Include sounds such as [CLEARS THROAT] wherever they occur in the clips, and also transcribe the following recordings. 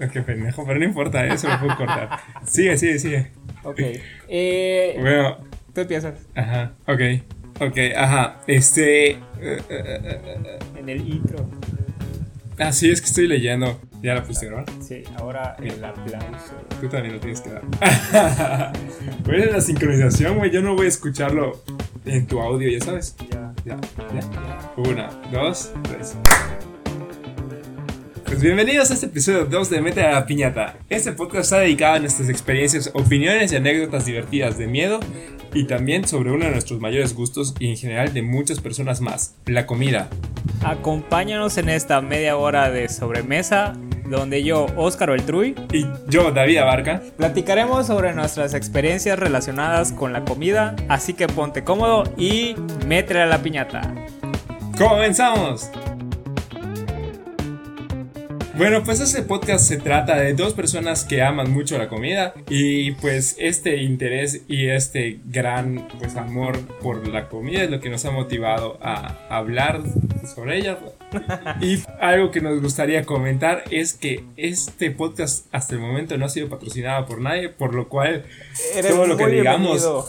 [LAUGHS] Qué pendejo, pero no importa, eso lo puedo cortar. Sigue, sigue, sigue. Ok. Eh, Bueno, tú empiezas ajá, ok. Ok, ajá. Este. en el intro. Ah, sí, es que estoy leyendo. ¿Ya la puse grabar? Sí, ahora el aplauso. Tú también lo tienes que dar. [LAUGHS] Pues es la sincronización, güey. Yo no voy a escucharlo en tu audio, ya sabes. Ya. Ya, ya. Una, dos, tres. Pues bienvenidos a este episodio 2 de Mete a la Piñata. Este podcast está dedicado a nuestras experiencias, opiniones y anécdotas divertidas de miedo y también sobre uno de nuestros mayores gustos y en general de muchas personas más, la comida. Acompáñanos en esta media hora de sobremesa donde yo, Óscar Beltruy, Y yo, David Abarca, platicaremos sobre nuestras experiencias relacionadas con la comida, así que ponte cómodo y métele a la piñata. ¡comenzamos! Bueno, pues este podcast se trata de dos personas que aman mucho la comida y pues este interés y este gran pues amor por la comida es lo que nos ha motivado a hablar sobre ella. [LAUGHS] Y algo que nos gustaría comentar es que este podcast hasta el momento no ha sido patrocinado por nadie, por lo cual todo lo que digamos bienvenido.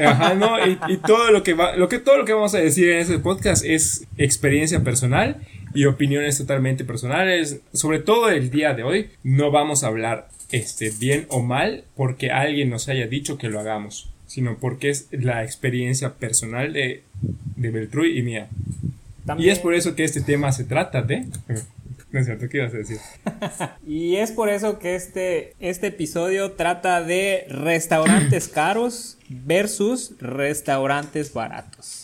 Ajá, no, y, y [LAUGHS] todo lo que va, lo que todo lo que vamos a decir en este podcast es experiencia personal y opiniones totalmente personales. Sobre todo el día de hoy, no vamos a hablar este bien o mal porque alguien nos haya dicho que lo hagamos, sino porque es la experiencia personal de, de Beltruy y mía. Y es por eso que este tema se trata de. No es cierto, ¿qué ibas a decir? [LAUGHS] Y es por eso que este, este episodio trata de restaurantes caros versus restaurantes baratos.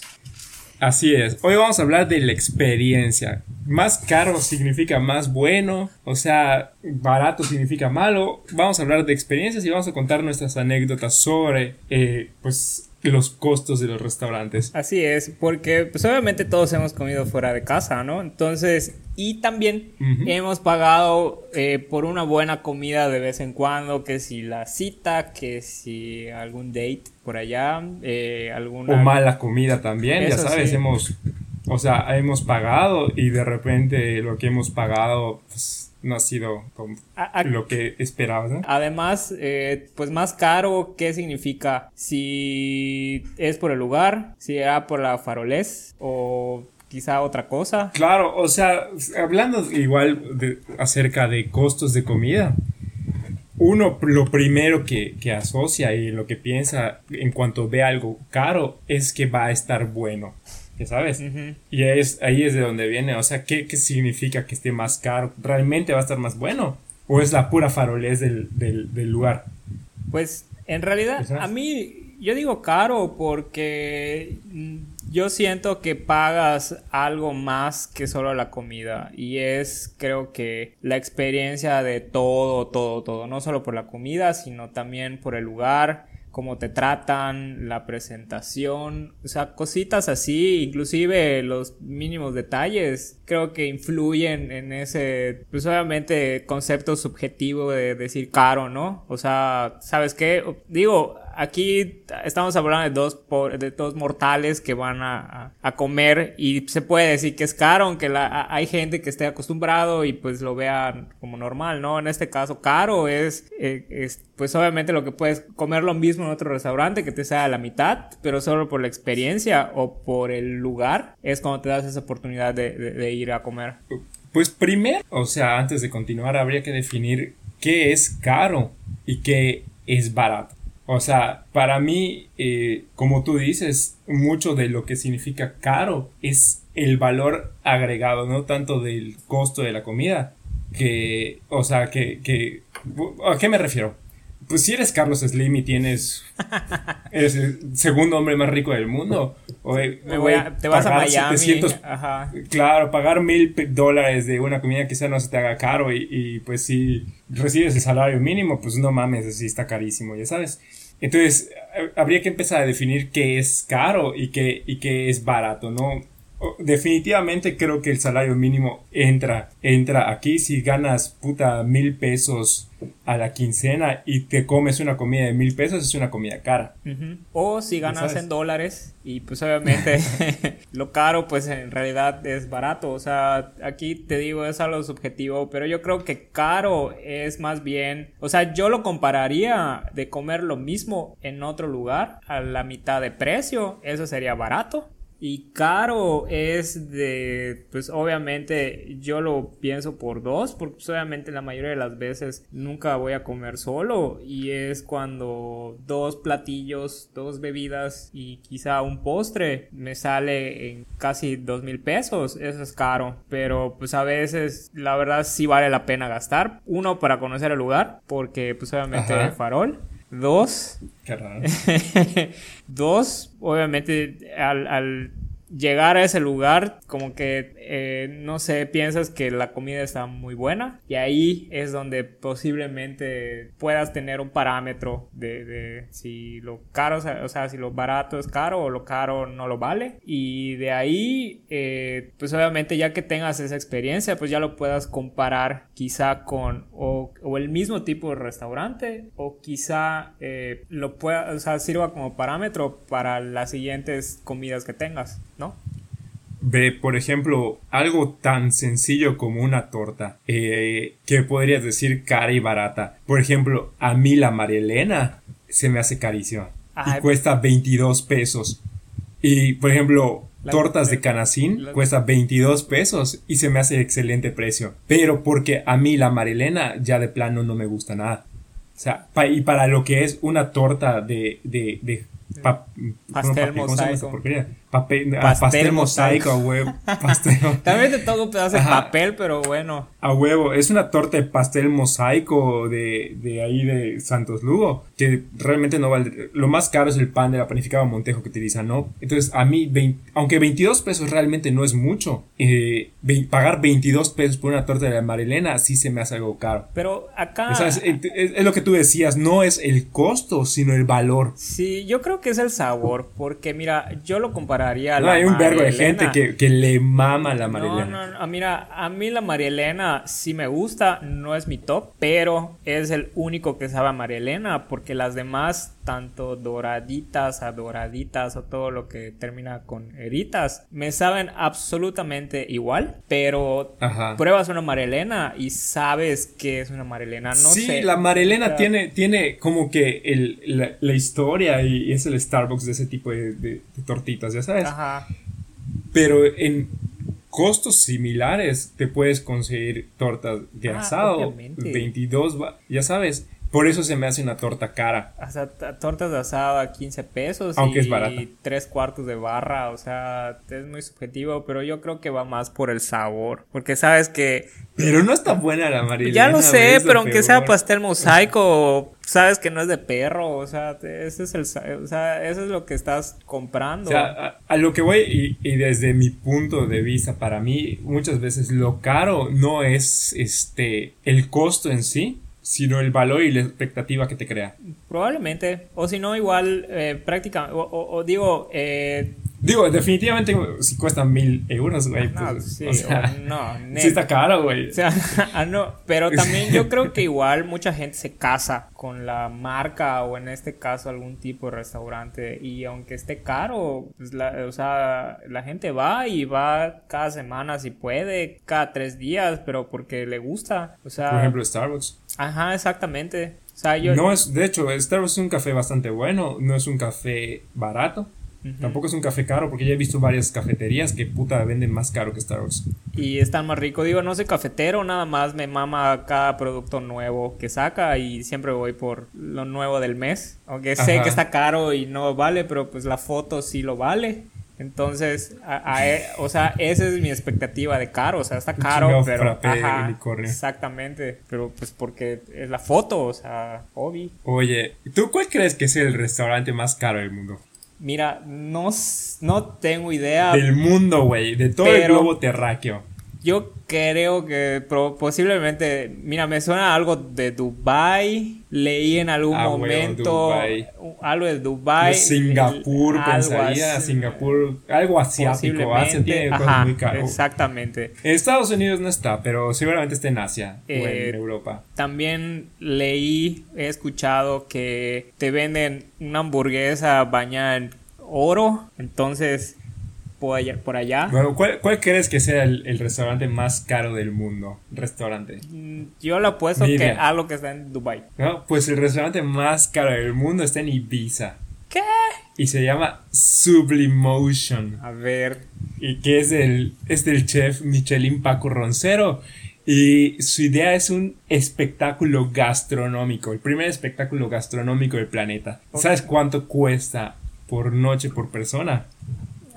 Así es. Hoy vamos a hablar de la experiencia. Más caro significa más bueno, o sea, barato significa malo. Vamos a hablar de experiencias y vamos a contar nuestras anécdotas sobre, eh, pues, los costos de los restaurantes. Así es, porque pues obviamente todos hemos comido fuera de casa, ¿no? Entonces, y también hemos pagado eh, por una buena comida de vez en cuando, que si la cita, que si algún date por allá, eh, alguna... O mala comida también, ya sabes, sí. hemos, o sea, hemos pagado y de repente lo que hemos pagado, pues, no ha sido como A- a- lo que esperabas, ¿no? Además, eh, pues más caro, ¿qué significa? Si es por el lugar, si era por la farolés o quizá otra cosa. Claro, o sea, hablando igual de- acerca de costos de comida, uno lo primero que, que asocia y lo que piensa en cuanto ve algo caro es que va a estar bueno, ¿ya sabes? Y es, ahí es de donde viene, o sea, ¿qué, qué significa que esté más caro? ¿Realmente va a estar más bueno? ¿O es la pura farolés del, del, del lugar? Pues en realidad, Quizás. a mí, yo digo caro porque yo siento que pagas algo más que solo la comida. Y es, creo que, la experiencia de todo, todo, todo. No solo por la comida, sino también por el lugar, cómo te tratan, la presentación. O sea, cositas así, inclusive los mínimos detalles, creo que influyen en ese, pues obviamente, concepto subjetivo de decir caro, ¿no? O sea, ¿sabes qué? Digo, aquí estamos hablando de dos, de dos mortales que van a, a- comer y se puede decir que es caro, aunque la- hay gente que esté acostumbrado y pues lo vean como normal, ¿no? En este caso, caro es, eh, es, pues obviamente lo que puedes comer lo mismo en otro restaurante que te sea la mitad, pero solo por la experiencia o por el lugar es cuando te das esa oportunidad de, de- de ir a comer. Pues primero, o sea, antes de continuar, habría que definir qué es caro y qué es barato. O sea, para mí, eh, como tú dices, mucho de lo que significa caro es el valor agregado, no tanto del costo de la comida, que, o sea, que, que, ¿a qué me refiero? Pues si eres Carlos Slim y tienes, [LAUGHS] eres el segundo hombre más rico del mundo, o, Me voy a- te vas a Miami. 700 Ajá. Claro, pagar mil dólares de una comida quizá no se te haga caro y, y, pues si recibes el salario mínimo, pues no mames, así está carísimo, ya sabes. Entonces, ha- habría que empezar a definir qué es caro y qué, y qué es barato, ¿no? Definitivamente creo que el salario mínimo entra, entra aquí si ganas puta mil pesos a la quincena y te comes una comida de mil pesos es una comida cara. O si ganas en dólares y pues obviamente [LAUGHS] lo caro pues en realidad es barato. O sea, aquí te digo es algo subjetivo, pero yo creo que caro es más bien, o sea, yo lo compararía de comer lo mismo en otro lugar a la mitad de precio, eso sería barato. Y caro es de, pues obviamente yo lo pienso por dos, porque pues, obviamente la mayoría de las veces nunca voy a comer solo y es cuando dos platillos, dos bebidas y quizá un postre me sale en casi dos mil pesos, eso es caro, pero pues a veces la verdad sí vale la pena gastar, uno para conocer el lugar, porque pues obviamente el farol Dos. Qué raro. [LAUGHS] dos, obviamente, al, al llegar a ese lugar, como que, eh, no sé, piensas que la comida está muy buena y ahí es donde posiblemente puedas tener un parámetro de, si lo caro, o sea, si lo barato es caro o lo caro no lo vale. Y de ahí, eh, pues obviamente ya que tengas esa experiencia, pues ya lo puedas comparar quizá con o el mismo tipo de restaurante o quizá eh, lo pueda, o sea, sirva como parámetro para las siguientes comidas que tengas. ¿No? Ve, por ejemplo, algo tan sencillo como una torta, eh, que podrías decir cara y barata. Por ejemplo, a mí la Marielena se me hace carísima. y cuesta 22 pesos. Y, por ejemplo, tortas de canacín cuesta 22 pesos y se me hace excelente precio. Pero porque a mí la Marielena ya de plano no me gusta nada. O sea, y para lo que es una torta de, de, de pastel mosaico. Papel, ah, pastel, pastel mosaico, a huevo. [LAUGHS] Pastel. También de todo un pedazo de papel, pero bueno. A huevo. Es una torta de pastel mosaico de, de ahí de Santos Lugo. Que realmente no vale. Lo más caro es el pan de la panificada Montejo que utilizan, ¿no? Entonces, a mí, aunque 22 pesos realmente no es mucho, eh, pagar 22 pesos por una torta de la Marilena sí se me hace algo caro. Pero acá. Es, es, lo que tú decías, no es el costo, sino el valor. Sí, yo creo que es el sabor. Porque mira, yo lo comparo no, hay un verbo de gente que, le mama la María No, no, mira, a mí la María Elena sí me gusta, no es mi top, pero es el único que sabe a María Elena, porque las demás, tanto doraditas a doraditas o todo lo que termina con heritas, me saben absolutamente igual, pero pruebas una María Elena y sabes que es una María Elena, no sí, la María Elena tiene, tiene como que el, la, historia y es el Starbucks de ese tipo de tortitas, ya sabes Ajá. Pero en costos similares te puedes conseguir tortas de ah, asado, 22, ya sabes. Por eso se me hace una torta cara. O sea, tortas de asado a 15 pesos. Aunque y, es barata. tres cuartos de barra. O sea, es muy subjetivo, pero yo creo que va más por el sabor. Porque sabes que. Pero no está buena la amarilla. Ya lo sé, pero aunque sea pastel mosaico, sabes que no es de perro. O sea, ese es el, o sea, eso es lo que estás comprando. O sea, a, lo que voy, y, y, desde mi punto de vista, para mí, muchas veces lo caro no es este el costo en sí sino el valor y la expectativa que te crea. Probablemente. O si no, igual, eh, prácticamente, o, digo... Eh, digo, definitivamente si cuesta mil euros, güey. No, pues, sí, o sea, no, [LAUGHS] sí está caro, güey. O sea, [LAUGHS] ah, no, pero también yo creo [LAUGHS] que igual mucha gente se casa con la marca o en este caso algún tipo de restaurante y aunque esté caro, pues la, o sea, la gente va y va cada semana si puede, cada tres días, pero porque le gusta. O sea, por ejemplo, Starbucks. Ajá, exactamente. O sea, yo... No es, de hecho, Starbucks es un café bastante bueno, no es un café barato. Tampoco es un café caro, porque ya he visto varias cafeterías que puta venden más caro que Starbucks. Y están más rico. Digo, no soy cafetero, nada más me mama cada producto nuevo que saca y siempre voy por lo nuevo del mes. Aunque sé que está caro y no vale, pero pues la foto sí lo vale. Entonces, e, o sea, esa es mi expectativa de caro, o sea, está caro, pero exactamente, pero pues porque es la foto, o sea, hobby. Oye, ¿tú cuál crees que es el restaurante más caro del mundo? Mira, no, no tengo idea. Del mundo, güey, de todo el globo terráqueo. Yo creo que posiblemente, mira, me suena algo de Dubai. Leí en algún ah, momento algo de Dubai. Singapur, pensaría, Singapur, algo asiático. Asia tiene cosas muy caras. Exactamente. En Estados Unidos no está, pero seguramente está en Asia o en eh, Europa. También leí, he escuchado que te venden una hamburguesa bañada en oro, entonces por allá. Por allá. Bueno, ¿cuál, crees que sea el, restaurante más caro del mundo? Restaurante. Mm, yo lo apuesto que algo que está en Dubai. No, pues el restaurante más caro del mundo está en Ibiza. ¿Qué? Y se llama Sublimotion. A ver. Y que es del, es del chef Michelin Paco Roncero. Y su idea es un espectáculo gastronómico, el primer espectáculo gastronómico del planeta. ¿Sabes cuánto cuesta por noche por persona?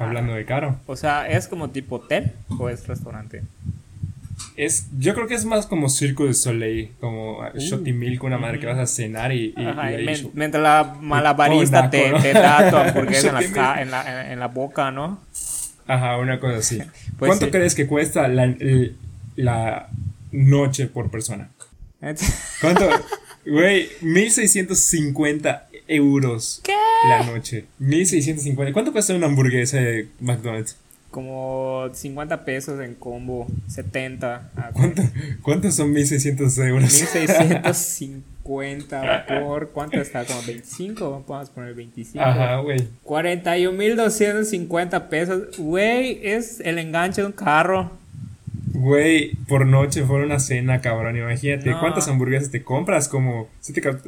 Hablando de caro. O sea, ¿es como tipo hotel o es restaurante? Es, yo creo que es más como Circo de Soleil, como uh, Shotty Milk, una madre que vas a cenar y. mientras la malabarista te, te, da tu hamburguesa en la, en, la, en, la, boca, ¿no? Ajá, una cosa así. [LAUGHS] Pues ¿Cuánto crees que cuesta la, la noche por persona? ¿Cuánto? Güey, 1650 euros ¿Qué? la noche. 1650. ¿Cuánto cuesta una hamburguesa de McDonald's? Como 50 pesos en combo, 70. ¿Cuánto, ¿Cuántos son 1600 euros? 1650 [LAUGHS] por. ¿Cuánto está? Como 25. Vamos a poner 25. Ajá, güey. 41,250 pesos. Güey, es el enganche de un carro. Güey, por noche fue una cena, cabrón. Imagínate, ¿cuántas hamburguesas te compras? Como.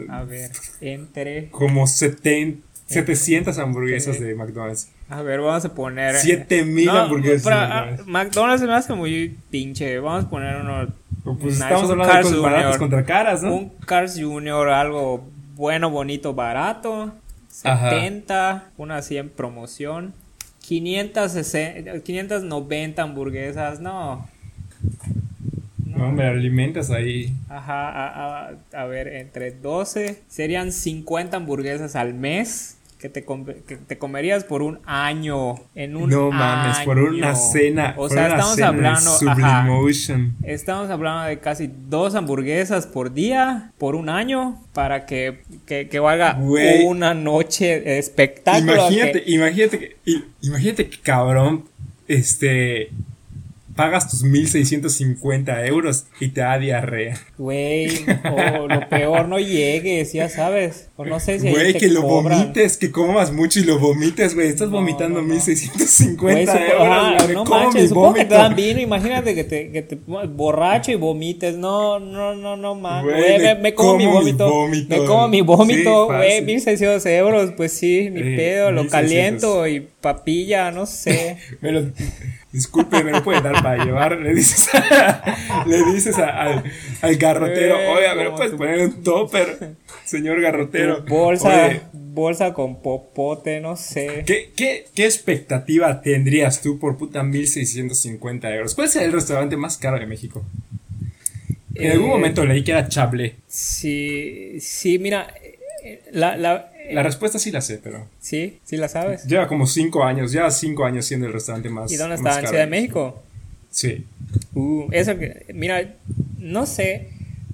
A ver, entre. Como 70, 700 hamburguesas de McDonald's. A ver, vamos a poner. 7000 hamburguesas. Ah, McDonald's. se me hace muy pinche. Vamos a poner uno. Pues estamos hablando de cosas baratas contra caras, ¿no? Un Cars Junior, algo bueno, bonito, barato. 70, una así en promoción. 560, 590 hamburguesas, no. No, me alimentas ahí. Ajá, a, a, a, ver, entre 12 serían 50 hamburguesas al mes que te, que te comerías por un año. En un No mames, por una cena. O sea, estamos hablando. Ajá, estamos hablando de casi dos hamburguesas por día, por un año, para que, que, que valga una noche de espectáculo. Imagínate, imagínate que, imagínate que cabrón, este pagas tus 1650 euros y te da diarrea. Güey, o lo peor, no llegues, ya sabes. O no sé si. Güey, que lo vomites, que comas mucho y lo vomites, güey. Estás vomitando 1650 euros. Ah, no manches, supongo que te dan vino. Imagínate que te, que te borracho y vomites. No, no, no, no mames. Güey, me, como, mi vómito. Me como mi vómito, güey. 1600 euros, pues sí, mi pedo. Lo caliento y papilla, no sé. [LAUGHS] me lo disculpe, me lo puede dar para llevar. Le dices, le dices al, al, garrotero, oiga, me lo puedes poner un topper, señor garrotero. [LAUGHS] Bolsa, bolsa con popote, no sé. ¿Qué, qué, qué expectativa tendrías tú por puta 1650 euros? ¿Cuál es el restaurante más caro de México? En algún eh, momento leí que era Chablé. Sí, sí, mira, eh, la, la, la respuesta sí la sé, pero. ¿Sí? ¿Sí la sabes? Lleva como cinco años, lleva cinco años siendo el restaurante más. ¿Y dónde está? ¿En Ciudad de México? Sí. Uh, eso que. Mira, no sé.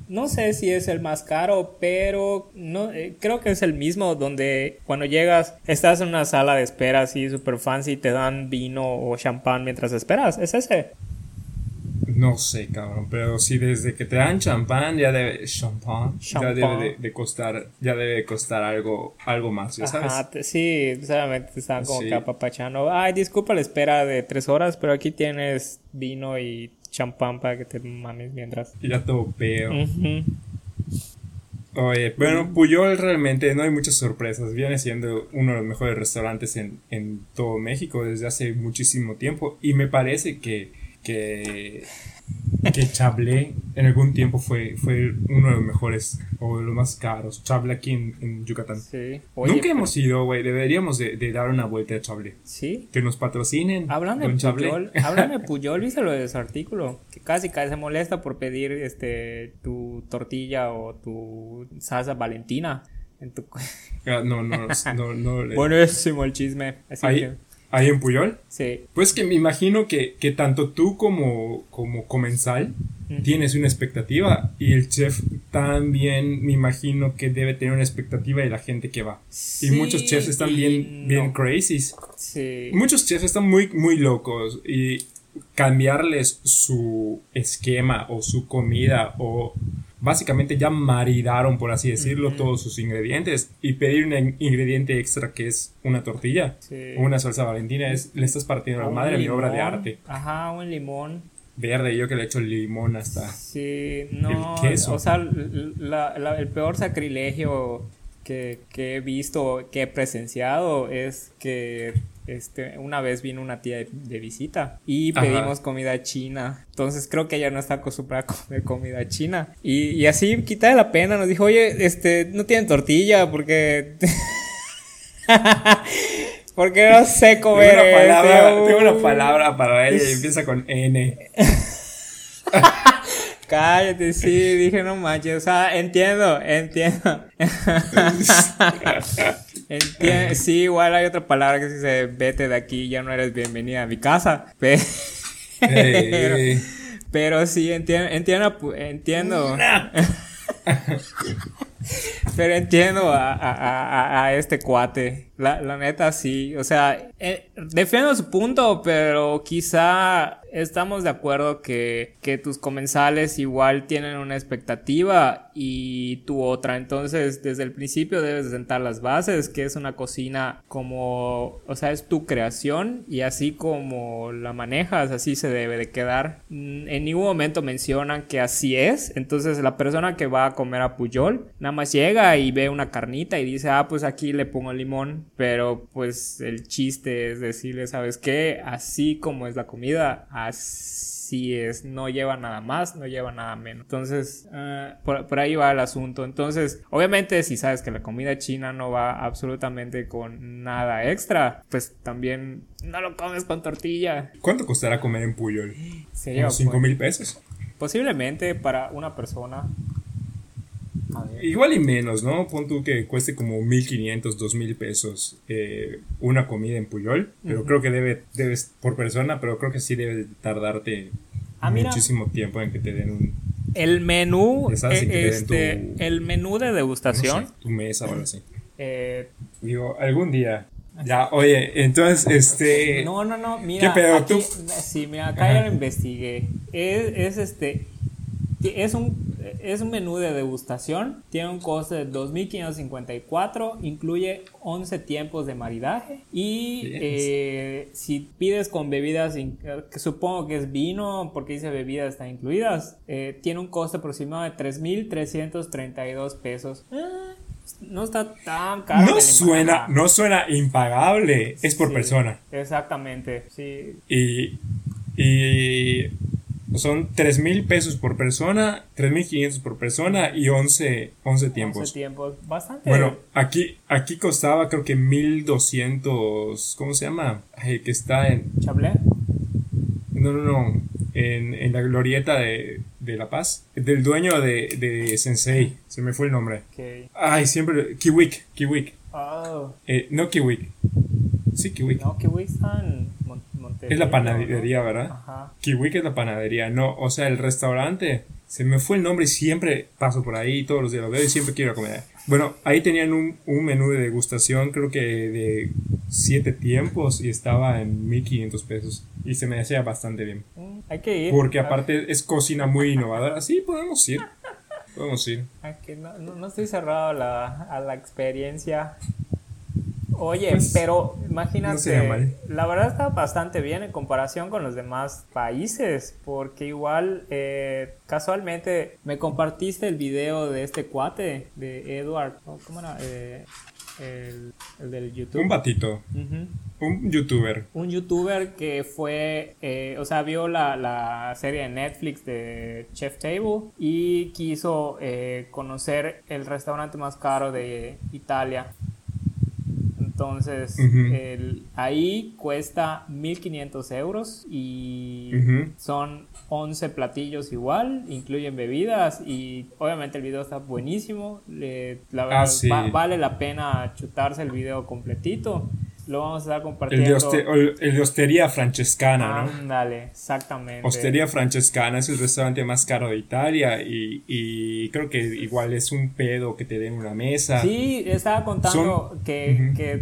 No sé si es el más caro, pero no, eh, creo que es el mismo donde cuando llegas estás en una sala de espera así super fancy y te dan vino o champán mientras esperas. ¿Es ese? No sé, cabrón, pero si desde que te dan champán ya debe champán, ya debe de, costar, ya debe costar algo, algo más, ¿ya sabes? Ajá, sí, solamente te están como que apapachando. Ay, disculpa la espera de tres horas, pero aquí tienes vino y champán para que te mames mientras. Y ya todo peo. Oye, bueno, Puyol realmente no hay muchas sorpresas. Viene siendo uno de los mejores restaurantes en, en todo México desde hace muchísimo tiempo. Y me parece que que, que Chablé en algún tiempo fue, fue uno de los mejores o de los más caros. Chablé aquí en, Yucatán. Sí. Nunca hemos ido, güey. Deberíamos de, dar una vuelta a Chablé. Sí. Que nos patrocinen. Hablan de Puyol. [LAUGHS] Hablan de Puyol, ¿viste lo de su artículo? Que casi casi se molesta por pedir este tu tortilla o tu salsa valentina en tu... Ah, no, no, no, no, [LAUGHS] Buenísimo el chisme. Así que ¿Ahí en Puyol? Sí. Pues que me imagino que, que tanto tú como, como comensal tienes una expectativa y el chef también me imagino que debe tener una expectativa de la gente que va. y Sí muchos chefs están y bien, bien crazy. Sí. Muchos chefs están muy, muy locos y cambiarles su esquema o su comida o básicamente ya maridaron, por así decirlo, todos sus ingredientes y pedir un in- ingrediente extra que es una tortilla Sí. o una salsa valentina es, le estás partiendo la Un madre a mi obra de arte. Ajá, un limón. Verde, yo que le echo limón hasta... Sí, no. El queso. O sea, la- la- el peor sacrilegio que, que he visto, que he presenciado, es que este, una vez vino una tía de, de visita y Ajá. pedimos comida china. Entonces creo que ella no está acostumbrada a comer comida china. Y, y así, quita de la pena, nos dijo, oye, este, no tienen tortilla porque. [LAUGHS] porque no sé Tengo comer. una, palabra, este, tengo una uh". palabra para ella y empieza con N. [LAUGHS] Cállate, sí, dije no manches, o sea, entiendo, entiendo. [LAUGHS] Enti- sí, igual hay otra palabra que dice vete de aquí, ya no eres bienvenida a mi casa. Pe- [LAUGHS] Pero, pero sí, entiendo, entiendo, entiendo. [LAUGHS] Pero entiendo a, a- a- a este cuate. La, neta sí. O sea, eh, defiendo su punto, pero quizá estamos de acuerdo que, que tus comensales igual tienen una expectativa y tú otra. Entonces, desde el principio debes de sentar las bases, que es una cocina como, o sea, es tu creación y así como la manejas, así se debe de quedar. Mm, En ningún momento mencionan que así es. Entonces, la persona que va a comer a Puyol, nada más llega y ve una carnita y dice, ah, pues aquí le pongo limón. Pero pues el chiste es decirle, ¿sabes qué? Así como es la comida, así es. No lleva nada más, no lleva nada menos. Entonces, eh, por, por ahí va el asunto. Entonces, obviamente, si sabes que la comida china no va absolutamente con nada extra, pues también no lo comes con tortilla. ¿Cuánto costará comer en Puyol? Sería ¿Unos 5 pues, mil pesos? posiblemente para una persona. Igual y menos, ¿no? Pon tú que cueste como 1500, 2000 pesos eh, una comida en Puyol. Pero creo que debe, debes, por persona, pero creo que sí debe tardarte Ah, mira. muchísimo tiempo en que te den un, El menú, sabes, eh, este, tu- el menú de no degustación. sé, tu mesa o algo así. eh, Digo, algún día. Ya, oye, entonces, este... no, no, no, mira. ¿Qué pedo? aquí- ¿Tú? Sí, mira, acá ya lo investigué. Es, es este. Es un, es un menú de degustación. Tiene un coste de 2.554. Incluye 11 tiempos de maridaje. Y eh, si pides con bebidas, que supongo que es vino, porque dice bebidas están incluidas, eh, tiene un coste aproximado de 3.332 pesos. Ah, no está tan caro. No suena, no suena impagable. Es por Sí, persona. Exactamente, sí. Y, y son 3 mil pesos por persona, 3 mil 500 por persona y 11, 11 tiempos. 11 tiempos. Bastante. Bueno, aquí, aquí costaba creo que 1200, ¿cómo se llama? Que está en, Chablé. no, no, no, en, en la glorieta de, de La Paz, del dueño de, de Sensei, se me fue el nombre. Ay, siempre, Kiwik, Kiwik, Oh, eh, no Kiwik, sí Kiwik, no, güey están. Es la ¿no? panadería, ¿verdad? Ajá. Kiwik es la panadería, no, o sea, el restaurante, se me fue el nombre y siempre paso por ahí, todos los días lo veo y siempre quiero comer. Bueno, ahí tenían un, un menú de degustación, creo que de siete tiempos y estaba en 1500 pesos y se me hacía bastante bien. Mm, Hay que ir. Porque aparte es cocina muy innovadora, sí, podemos ir, podemos ir. a que no, no, no estoy cerrado a la, a la experiencia. Oye, Pues, pero imagínate, la verdad está bastante bien en comparación con los demás países, porque igual eh, casualmente me compartiste el video de este cuate, de Edward, ¿cómo cómo era? Eh, el, el del YouTube. Un batito, un youtuber. un youtuber que fue, eh, o sea, vio la, la serie de Netflix de Chef Table y quiso eh, conocer el restaurante más caro de Italia. Entonces, Ujú. el- ahí cuesta 1500 euros y Ujú. son 11 platillos igual, incluyen bebidas y obviamente el video está buenísimo. le- la verdad, Ah, sí. va- vale la pena chutarse el video completito. Lo vamos a estar El compartiendo. de, hoste- el- el de Hostería Francescana, ¿no? Ándale, exactamente. Hostería Francescana es el restaurante más caro de Italia y, y creo que igual es un pedo que te den una mesa. Sí, estaba contando Son- que, que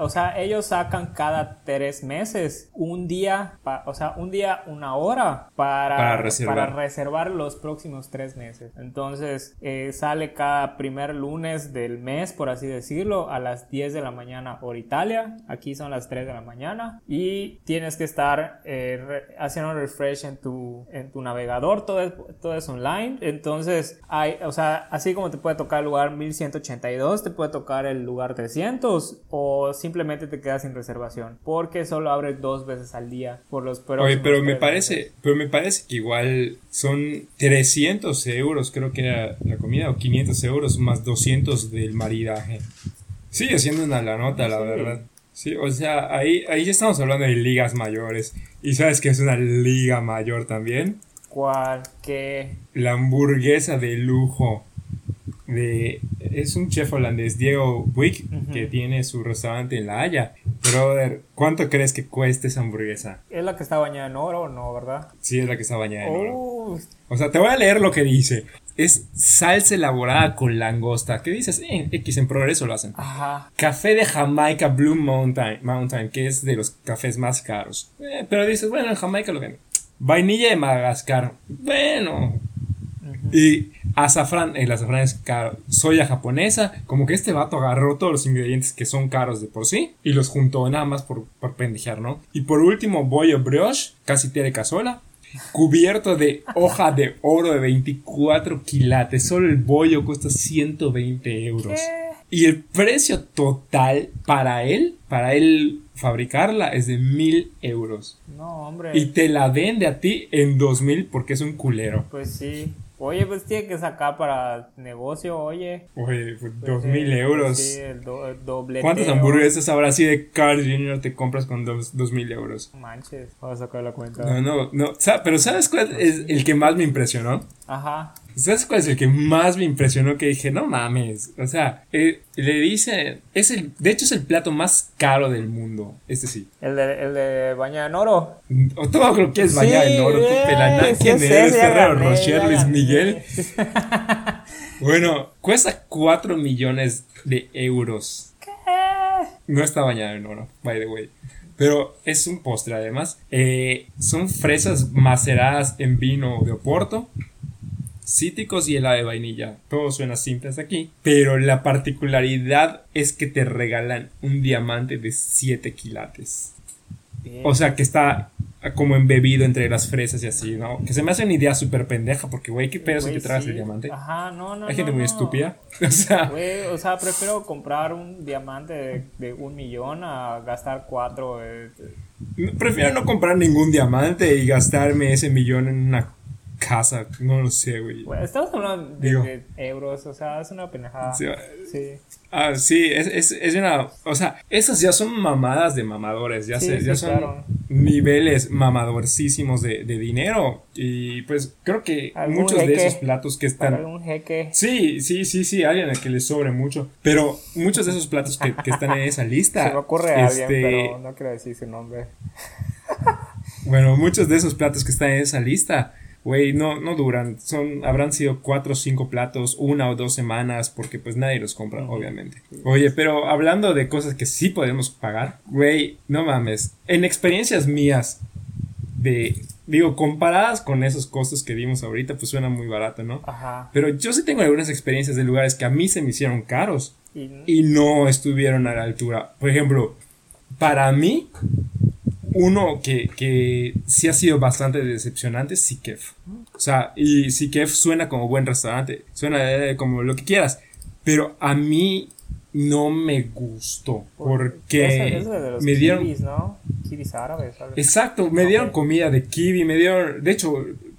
o sea, ellos sacan cada tres meses un día, o sea, un día, una hora para, Para reservar. para reservar los próximos tres meses. Entonces, eh, sale cada primer lunes del mes, por así decirlo, a las 10 de la mañana hora Italia. Aquí son las 3 de la mañana. Y tienes que estar eh, re- haciendo un refresh en tu, en tu navegador. Todo es, todo es online. Entonces, hay, o sea, así como te puede tocar el lugar 1182, te puede tocar el lugar 300 o simplemente te quedas sin reservación. Porque solo abre dos veces al día por los Oye, próximos pero me parece, pero me parece que igual son 300 euros, creo que era la comida, o 500 euros más 200 del maridaje. Sigue siendo una la nota, la Sí. verdad. Sí, o sea, ahí, ahí ya estamos hablando de ligas mayores. Y sabes que es una liga mayor también. ¿Cuál? ¿Qué? La hamburguesa de lujo de es un chef holandés Diego Wick que tiene su restaurante en La Haya. Brother, ¿cuánto crees que cuesta esa hamburguesa? ¿Es la que está bañada en oro o no, verdad? Sí, es la que está bañada en oro. Oh, O sea, te voy a leer lo que dice. Es salsa elaborada con langosta. ¿Qué dices? Eh, X en progreso lo hacen. ajá. Café de Jamaica Blue Mountain, Mountain, que es de los cafés más caros. Eh, pero dices, bueno, en Jamaica lo ven. Vainilla de Madagascar. Bueno. Y azafrán, el azafrán es caro. Soya japonesa. Como que este vato agarró todos los ingredientes que son caros de por sí y los juntó nada más por, por pendejear, ¿no? Y por último, bollo brioche, casi té de cazuela. Cubierto de hoja de oro de 24 quilates. Solo el bollo cuesta 120 euros. ¿Qué? Y el precio total para él, para él fabricarla, es de mil euros. No, hombre. Y te la vende a ti en 2000 porque es un culero. Pues sí. Oye, pues tiene que sacar para negocio, oye. Oye, pues, Pues, dos mil eh, euros. Sí, el, do, el dobleteo. ¿Cuántas hamburguesas ahora así de Carl Jr. te compras con dos, dos mil euros? No Manches, voy a sacar la cuenta. No, no, no. Pero ¿sabes cuál es el que más me impresionó? Ajá. ¿Sabes cuál es el que más me impresionó? Que dije, no mames. O sea, eh, le dice. Es el, de hecho, es el plato más caro del mundo. Este sí. El de, el de baña en oro. O todo lo que es bañar en oro, pelana. sí ¿Quién es eres? ya Ferrero Rocher, Luis. Miguel. [LAUGHS] Bueno, cuesta 4 millones de euros. No está bañado en oro, by the way. Pero es un postre además. Eh, son fresas maceradas en vino de Oporto, cítricos y helado de vainilla. Todo suena simple hasta aquí. Pero la particularidad es que te regalan un diamante de 7 quilates. Bien. O sea, que está como embebido entre las fresas y así, ¿no? Que se me hace una idea súper pendeja porque, güey, ¿qué pedo si te tragas sí. el diamante? Ajá, no, no. Hay gente no, muy no. estúpida. [LAUGHS] O sea, Güey, o sea, prefiero comprar un diamante de, de un millón a gastar cuatro. eh. prefiero no comprar ningún diamante y gastarme ese millón en una casa. No lo sé, güey. Estamos hablando de, Digo. de euros, o sea, es una pendejada. Sí, Sí. Ah, sí, es, es, es una. O sea, esas ya son mamadas de mamadores. Ya, Sí, sé, sí, ya son claro. niveles mamadorcísimos de, de dinero. Y pues creo que Algún muchos de esos platos que están. jeque. Sí, sí, sí, sí, alguien al que le sobre mucho. Pero muchos de esos platos que, que están en esa lista. [LAUGHS] Se me ocurre a este, alguien, pero no quiero decir su nombre. [LAUGHS] Bueno, muchos de esos platos que están en esa lista, güey, no, no duran. Son, habrán sido cuatro o cinco platos, una o dos semanas, porque pues nadie los compra, obviamente. Oye, pero hablando de cosas que sí podemos pagar, güey, no mames. En experiencias mías, de, digo, comparadas con esos costos que dimos ahorita, pues suena muy barato, ¿no? Ajá. Pero yo sí tengo algunas experiencias de lugares que a mí se me hicieron caros Y, y no estuvieron a la altura. Por ejemplo, para mí, uno que, que sí ha sido bastante decepcionante es Sikef. O sea, y Sikef suena como buen restaurante, suena eh, como lo que quieras, pero a mí no me gustó porque Ese- ese de los me dieron... kiwis, ¿no? Árabes. Exacto, me dieron Ok. comida de kiwi, me dieron, de hecho,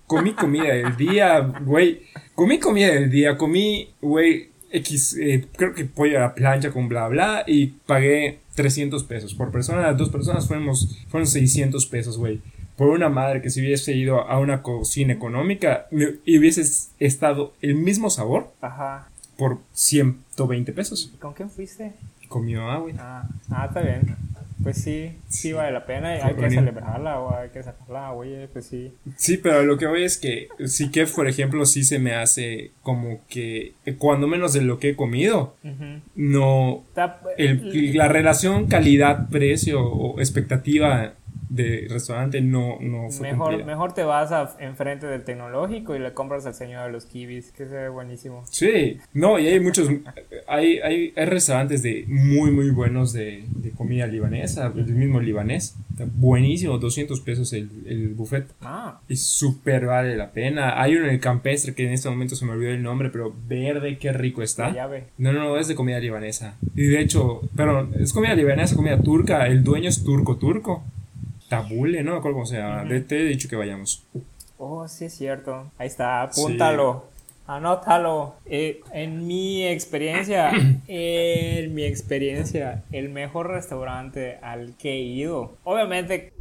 comí comida del día, güey, comí comida del día, comí, güey, X, eh, creo que pollo a la plancha con bla bla y pagué 300 pesos por persona, las dos personas fuimos, fueron 600 pesos, güey. Por una madre que si hubiese ido a una cocina económica y hubiese estado el mismo sabor, Ajá. por 120 pesos. ¿Con quién fuiste? Con mi mamá, güey. Ah, ah, está bien. Pues sí, sí vale la pena y hay que celebrarla o hay que sacarla, oye, pues sí. Sí, pero lo que voy es que sí que, por ejemplo, sí se me hace como que cuando menos de lo que he comido, no... la relación calidad-precio o expectativa de restaurante no, no fue mejor, mejor te vas a, enfrente del tecnológico y le compras al señor de los kibis, que se ve buenísimo. Sí, no, y hay muchos, hay, hay, hay restaurantes de muy, muy buenos de, de, comida libanesa, el mismo libanés, buenísimo, 200 pesos el, el buffet. Ah. Y súper vale la pena. Hay uno en el campestre que en este momento se me olvidó el nombre, pero verde, qué rico está. No, no, no, es de comida libanesa. Y de hecho, pero es comida libanesa, comida turca, el dueño es turco, turco. Tabule, ¿no? cómo se llama. Te he dicho que vayamos. Oh, sí es cierto. Ahí está, apúntalo. Anótalo. Eh, en mi experiencia, [CLEARS THROAT] en mi experiencia, el mejor restaurante al que he ido, obviamente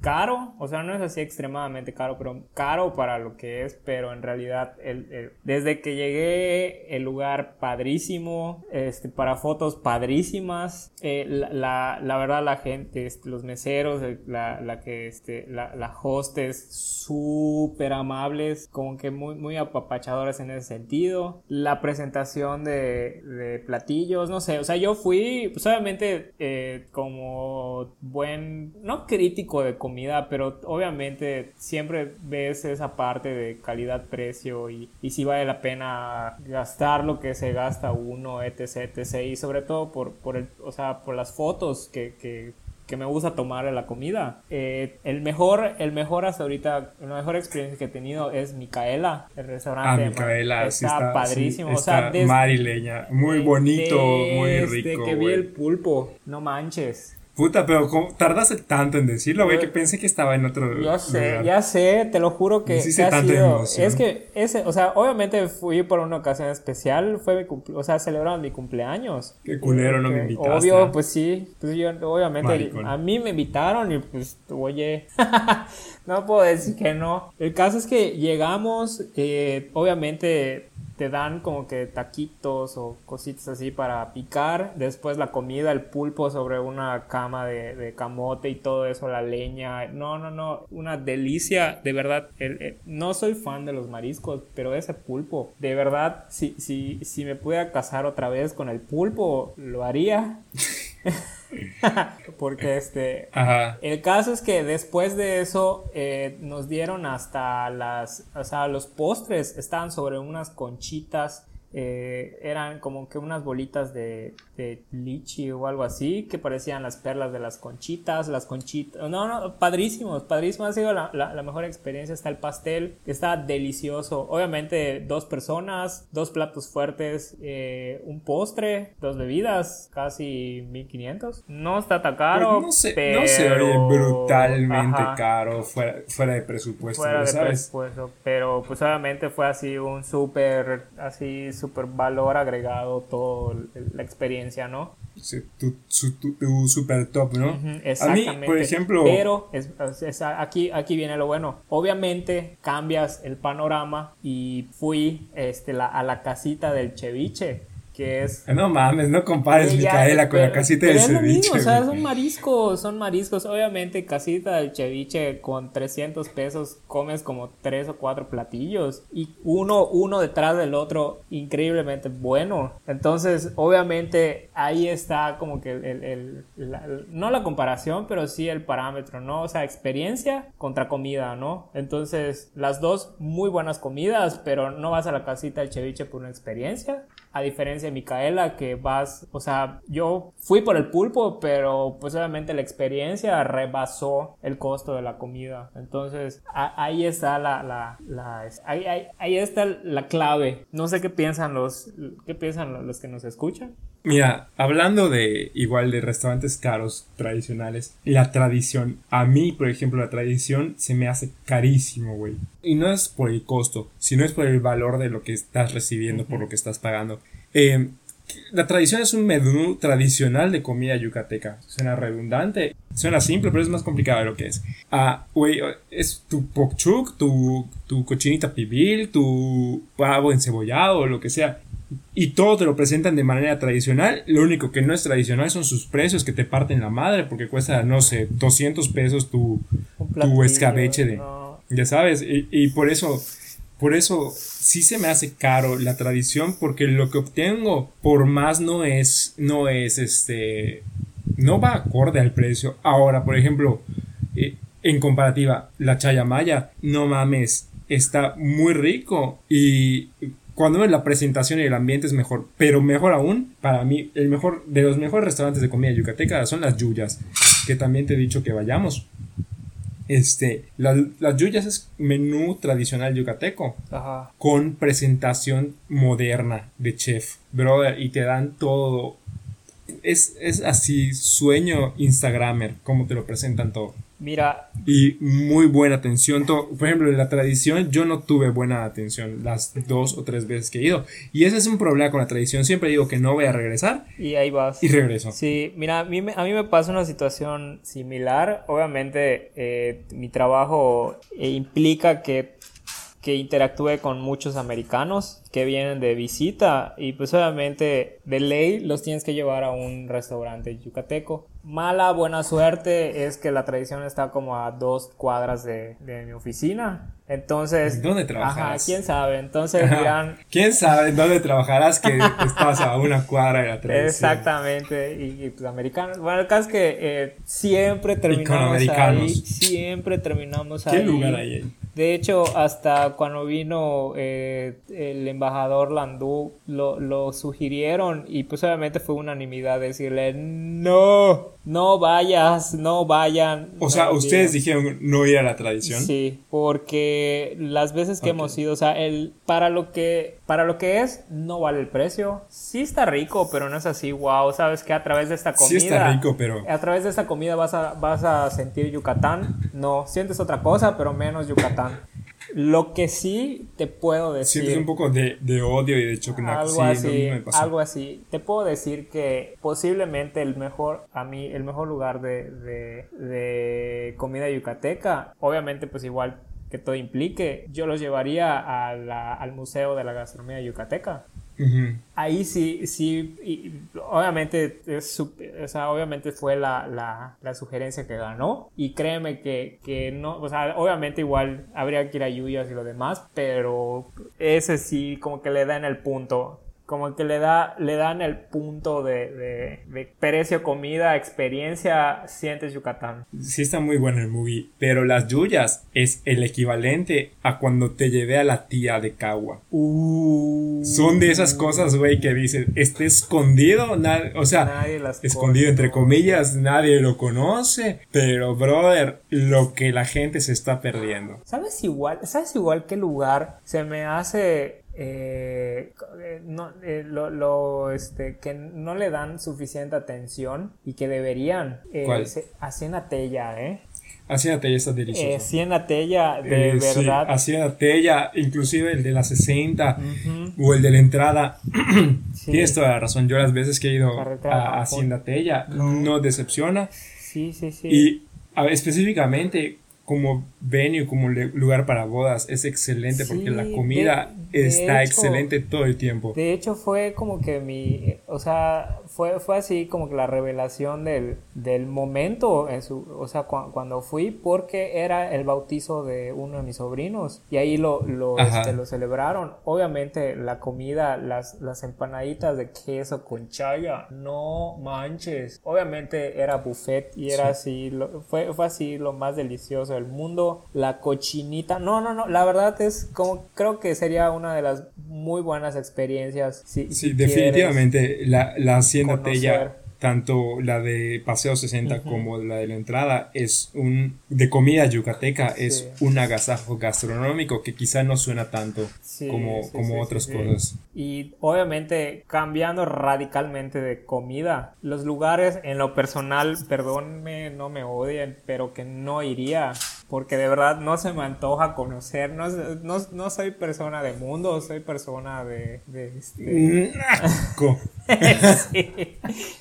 caro, o sea, no es así extremadamente caro, pero caro para lo que es, pero en realidad el, desde que llegué el lugar padrísimo, este, para fotos padrísimas, eh, la, la, verdad la gente, este, los meseros, la, la que, este, la, la hostes súper amables, como que muy, muy apapachadores en ese sentido, la presentación de, de platillos, no sé, o sea, yo fui, pues obviamente eh, como buen, no crítico de comida, pero obviamente siempre ves esa parte de calidad-precio y, y si vale la pena gastar lo que se gasta uno, etc, etc, y sobre todo por, por, el, o sea, por las fotos que, que que me gusta tomar la comida. Eh, el mejor, el mejor hasta ahorita, la mejor experiencia que he tenido es Micaela, el restaurante. Ah, Micaela, está, padrísimo. o sea, marileña, muy bonito, muy rico. Desde que vi el pulpo, no manches. Puta, pero tardaste tanto en decirlo, güey, que pensé que estaba en otro. Ya sé, ya sé, te lo juro que. Sí, ha sido, es que ese, o sea, obviamente fui por una ocasión especial, fue mi cumple, o sea, celebraron mi cumpleaños. Qué culero, no me invitaste. Obvio, pues sí, pues yo, obviamente, a mí me invitaron y pues, oye, [LAUGHS] no puedo decir que no. El caso es que llegamos, eh, obviamente te dan como que taquitos o cositas así para picar. Después la comida, el pulpo sobre una cama de, camote y todo eso, la leña. No, no, no, una delicia. De verdad, no soy fan de los mariscos, pero ese pulpo, de verdad, si, si, si me pudiera casar otra vez con el pulpo, lo haría. [LAUGHS] [LAUGHS] Porque este. El caso es que después de eso eh, nos dieron hasta las. O sea, los postres estaban sobre unas conchitas eh, eran como que unas bolitas de, de, lichi o algo así que parecían las perlas de las conchitas, las conchitas, no, no, padrísimos, padrísimos, ha sido la, la, mejor experiencia, está el pastel, está delicioso, obviamente dos personas, dos platos fuertes, eh, un postre, dos bebidas, casi 1500, no está tan caro, pues no sé, pero... no se brutalmente caro, fuera, fuera de presupuesto, fuera de presupuesto, pero pues obviamente fue así un súper, así súper valor agregado toda la experiencia, ¿no? Sí, tu, super top, ¿no? exactamente. A mí, por ejemplo... Pero aquí, aquí viene lo bueno. Obviamente cambias el panorama y fui este, a la casita del ceviche es... No mames, no compares Micaela con la casita del ceviche. o sea, son mariscos, son mariscos. Obviamente, casita del ceviche con 300 pesos comes como 3 o 4 platillos y uno, uno detrás del otro increíblemente bueno. Entonces, obviamente, ahí está como que el, no la comparación, pero sí el parámetro, ¿no? O sea, experiencia contra comida, ¿no? Entonces, las dos muy buenas comidas, pero no vas a la casita del ceviche por una experiencia a diferencia de Micaela, que vas, o sea, yo fui por el pulpo, pero pues obviamente la experiencia rebasó el costo de la comida. Entonces, ahí está la, la, la ahí, ahí, está la clave. No sé qué piensan los, qué piensan los que nos escuchan. Mira, hablando de igual de restaurantes caros tradicionales, la tradición, a mí, por ejemplo, la tradición se me hace carísimo, güey. Y no es por el costo, sino es por el valor de lo que estás recibiendo, por lo que estás pagando. Eh, la tradición es un menú tradicional de comida yucateca. Suena redundante, suena simple, pero es más complicado de lo que es. Ah, güey, es tu pokchuk, tu, tu cochinita pibil, tu pavo encebollado o lo que sea y todo te lo presentan de manera tradicional. Lo único que no es tradicional son sus precios que te parten la madre porque cuesta, no sé, 200 pesos tu, tu escabeche de... Ya sabes, y, y, por eso, por eso sí se me hace caro la tradición porque lo que obtengo por más no es, no es este, no va acorde al precio. Ahora, por ejemplo, eh, en comparativa, la chayamaya, no mames, está muy rico y cuando la presentación y el ambiente es mejor, pero mejor aún, para mí, el mejor de los mejores restaurantes de comida yucateca son las yuyas, que también te he dicho que vayamos. Este, las, las yuyas es menú tradicional yucateco. Ajá. Con presentación moderna de chef, brother, y te dan todo. Es, es así, sueño Instagramer, como te lo presentan todo. Mira. Y muy buena atención. Por ejemplo, en la tradición yo no tuve buena atención las dos o tres veces que he ido. Y ese es un problema con la tradición. Siempre digo que no voy a regresar. Y ahí vas. Y regreso. Sí, mira, a mí, me, a mí me pasa una situación similar. Obviamente eh, mi trabajo eh, implica que que interactúe con muchos americanos que vienen de visita y pues obviamente de ley los tienes que llevar a un restaurante yucateco. Mala buena suerte es que la tradición está como a dos cuadras de, de mi oficina. Entonces... ¿Dónde trabajas? Ajá, quién sabe. Entonces [LAUGHS] dirán... ¿Quién sabe dónde trabajarás que estás a una cuadra de la tradición? Exactamente. Y, pues americanos... Bueno, el caso es que eh, siempre terminamos ahí. Siempre terminamos ahí. ¿Qué lugar hay ahí? De hecho, hasta cuando vino eh, el embajador Landú, lo, lo, sugirieron y pues obviamente fue unanimidad decirle, no, no vayas, no vayan. O sea, ustedes dijeron no ir a la tradición. Sí, porque las veces que hemos ido, o sea, el, para, lo que, para lo que es, no vale el precio. Sí está rico, pero no es así, wow, sabes que a través de esta comida... Sí está rico, pero... A través de esta comida vas a, vas a sentir Yucatán. No, sientes otra cosa, pero menos Yucatán. Lo que sí te puedo decir. Sientes un poco de, de odio y de choque. Algo así, algo así. Te puedo decir que posiblemente el mejor, a mí, el mejor lugar de, de, de comida yucateca, obviamente pues igual que todo implique, yo los llevaría a la, al Museo de la Gastronomía Yucateca. Ahí sí, sí, obviamente, es, o sea, obviamente fue la, la, la, sugerencia que ganó. Y créeme que, que, no, o sea, obviamente igual habría que ir a Yuyas y lo demás, pero ese sí como que le da en el punto como que le da le dan el punto de, de, de, precio, comida, experiencia, sientes Yucatán. Sí está muy bueno el movie, pero las yuyas es el equivalente a cuando te llevé a la tía de Cagua. Uh, Son de esas cosas, güey, que dices, esté escondido, o sea, escondido entre comillas, nadie lo conoce, pero brother, lo que la gente se está perdiendo. ¿Sabes igual, sabes igual qué lugar se me hace eh, no, eh, lo, lo, este, que no le dan suficiente atención y que deberían. Eh, ¿Cuál? Hacienda Tella, ¿eh? Hacienda Tella está delicioso. Eh, Hacienda Tella, de Eh, sí, verdad. Hacienda Tella, inclusive el de la 60 o el de la entrada. [CLEARS THROAT] Sí. Tienes toda la razón. Yo las veces que he ido a Japón. Hacienda Tella no decepciona. Sí, sí, sí. Y a específicamente como venue, como lugar para bodas, es excelente porque la comida de- de está hecho- excelente todo el tiempo. De hecho fue como que mi, o sea, fue, fue así como que la revelación del, del momento, en su, o sea, cua- cuando fui, porque era el bautizo de uno de mis sobrinos y ahí lo, lo, este, lo celebraron. Obviamente la comida, las, las empanaditas de queso con chaya, no manches. Obviamente era buffet y era así, lo- fue, fue así lo más delicioso del mundo. La cochinita, no, no, no, la verdad es como, creo que sería una de las muy buenas experiencias. Si, Sí, si quieres. definitivamente la, la Conocer. Tella, tanto la de Paseo 60 como la de la entrada, es un de comida yucateca, es Sí. un agasajo gastronómico que quizá no suena tanto Sí, como, sí, como otras cosas. Y obviamente cambiando radicalmente de comida. Los lugares en lo personal, perdónme, no me odien, pero que no iría. Porque de verdad no se me antoja conocer. No, no, no soy persona de mundo, soy persona de... de este- Naco. Sí.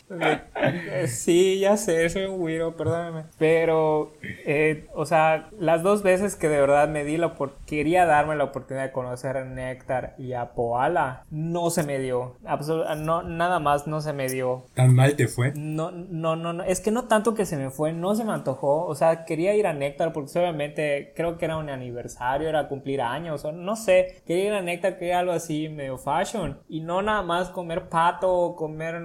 [LAUGHS] Sí, ya sé, soy un güiro, perdóname. Pero, eh, o sea, las dos veces que de verdad me di la quería darme la oportunidad de conocer a Néctar y a Poala, no se me dio. no, nada más no se me dio. ¿Tan mal te fue? No, no, no, no. Es que no tanto que se me fue, no se me antojó. O sea, quería ir a Néctar porque obviamente creo que era un aniversario, era cumplir años, o no sé. Quería ir a Néctar, quería algo así medio fashion. Y no nada más comer pato, comer,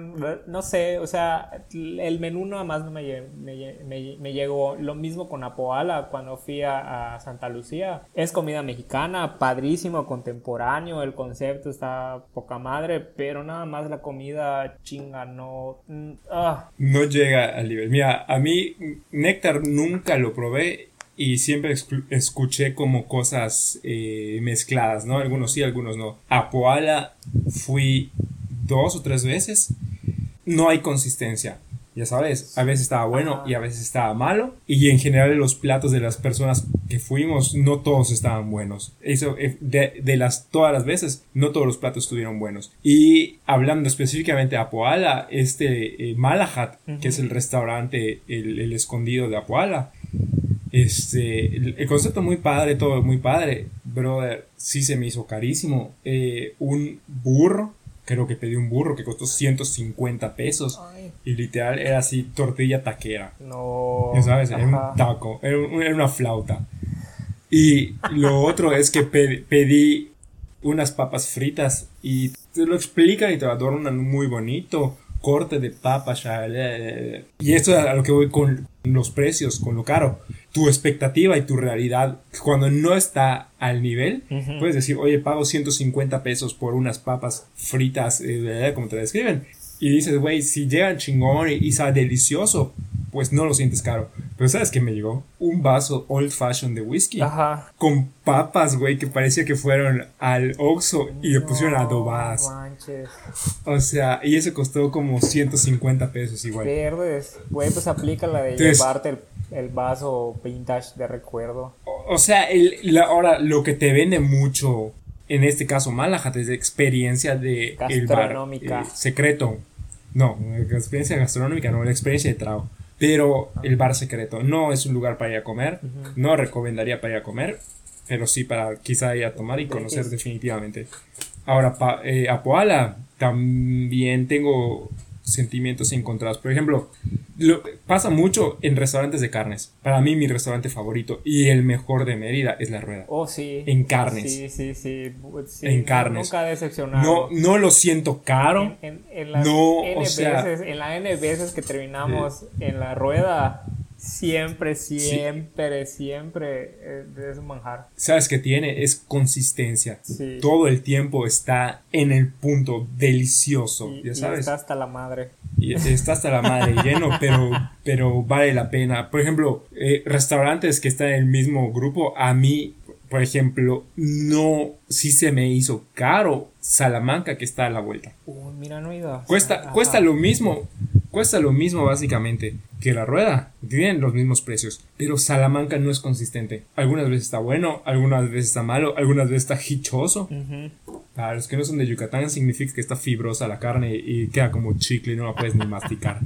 no sé, o sea, el menú nada más no me, me, llegó. Lo mismo con Apoala cuando fui a, Santa Lucía. Es comida mexicana, padrísimo, contemporáneo, el concepto está poca madre, pero nada más la comida chinga, no... Mm, ah. No llega al nivel. Mira, a mí néctar nunca lo probé y siempre escuché como cosas eh, mezcladas, ¿no? Algunos sí, algunos no. A fui dos o tres veces no hay consistencia. Ya sabes, a veces estaba bueno y a veces estaba malo. Y en general los platos de las personas que fuimos, no todos estaban buenos. Eso, eh, de, las, todas las veces, no todos los platos estuvieron buenos. Y hablando específicamente de Apoala, este eh, Malahat, que es el restaurante, el, escondido de Apoala, este, el, concepto muy padre, todo muy padre. Brother, sí se me hizo carísimo. Eh, un burro creo que pedí un burro que costó 150 pesos. Y literal era así, tortilla taquera. No. ¿Sabes? Era un taco, era, una flauta. Y lo otro es que pedí unas papas fritas y te lo explican y te adornan muy bonito. Corte de papas. Y esto es a lo que voy con los precios, con lo caro tu expectativa y tu realidad, cuando no está al nivel, puedes decir, oye, pago 150 pesos por unas papas fritas, eh, como te describen. Y dices, güey, si llegan chingón y, y sabe delicioso, pues no lo sientes caro. Pero ¿sabes qué me llegó? Un vaso old fashion de whisky. Ajá. Con papas, güey, que parecía que fueron al Oxxo y le pusieron adobadas. Manches. O sea, y eso costó como 150 pesos igual. Verdes. Güey, pues aplica la de llevarte el el vaso vintage de recuerdo. O, sea, el, ahora lo que te vende mucho, en este caso Malajat, es de experiencia de gastronómica. El bar, eh, secreto. No, experiencia gastronómica, no, la experiencia de trago. Pero el bar secreto no es un lugar para ir a comer, no recomendaría para ir a comer, pero sí para quizá ir a tomar y conocer definitivamente. Ahora, eh, a Poala también tengo sentimientos encontrados. Por ejemplo, lo, pasa mucho en restaurantes de carnes. Para mí mi restaurante favorito y el mejor de Medida es La Rueda. Oh, sí. En carnes. Sí, sí, sí. en carnes. Nunca decepcionado. No, no lo siento caro. En, en, las no, N veces, en la N veces que terminamos en La Rueda Siempre, siempre, siempre eh, es un manjar. ¿Sabes qué tiene? Es consistencia. Todo el tiempo está en el punto delicioso. ya sabes. está hasta la madre. Y está hasta la madre lleno, [LAUGHS] pero, pero vale la pena. Por ejemplo, eh, restaurantes que están en el mismo grupo, a mí, por ejemplo, no, sí se me hizo caro Salamanca que está a la vuelta. mira, no iba. Cuesta, cuesta lo mismo, cuesta lo mismo básicamente que la rueda. Tienen los mismos precios. Pero Salamanca no es consistente. Algunas veces está bueno, algunas veces está malo, algunas veces está hichoso. Para los que no son de Yucatán significa que está fibrosa la carne y queda como chicle y no la puedes ni masticar.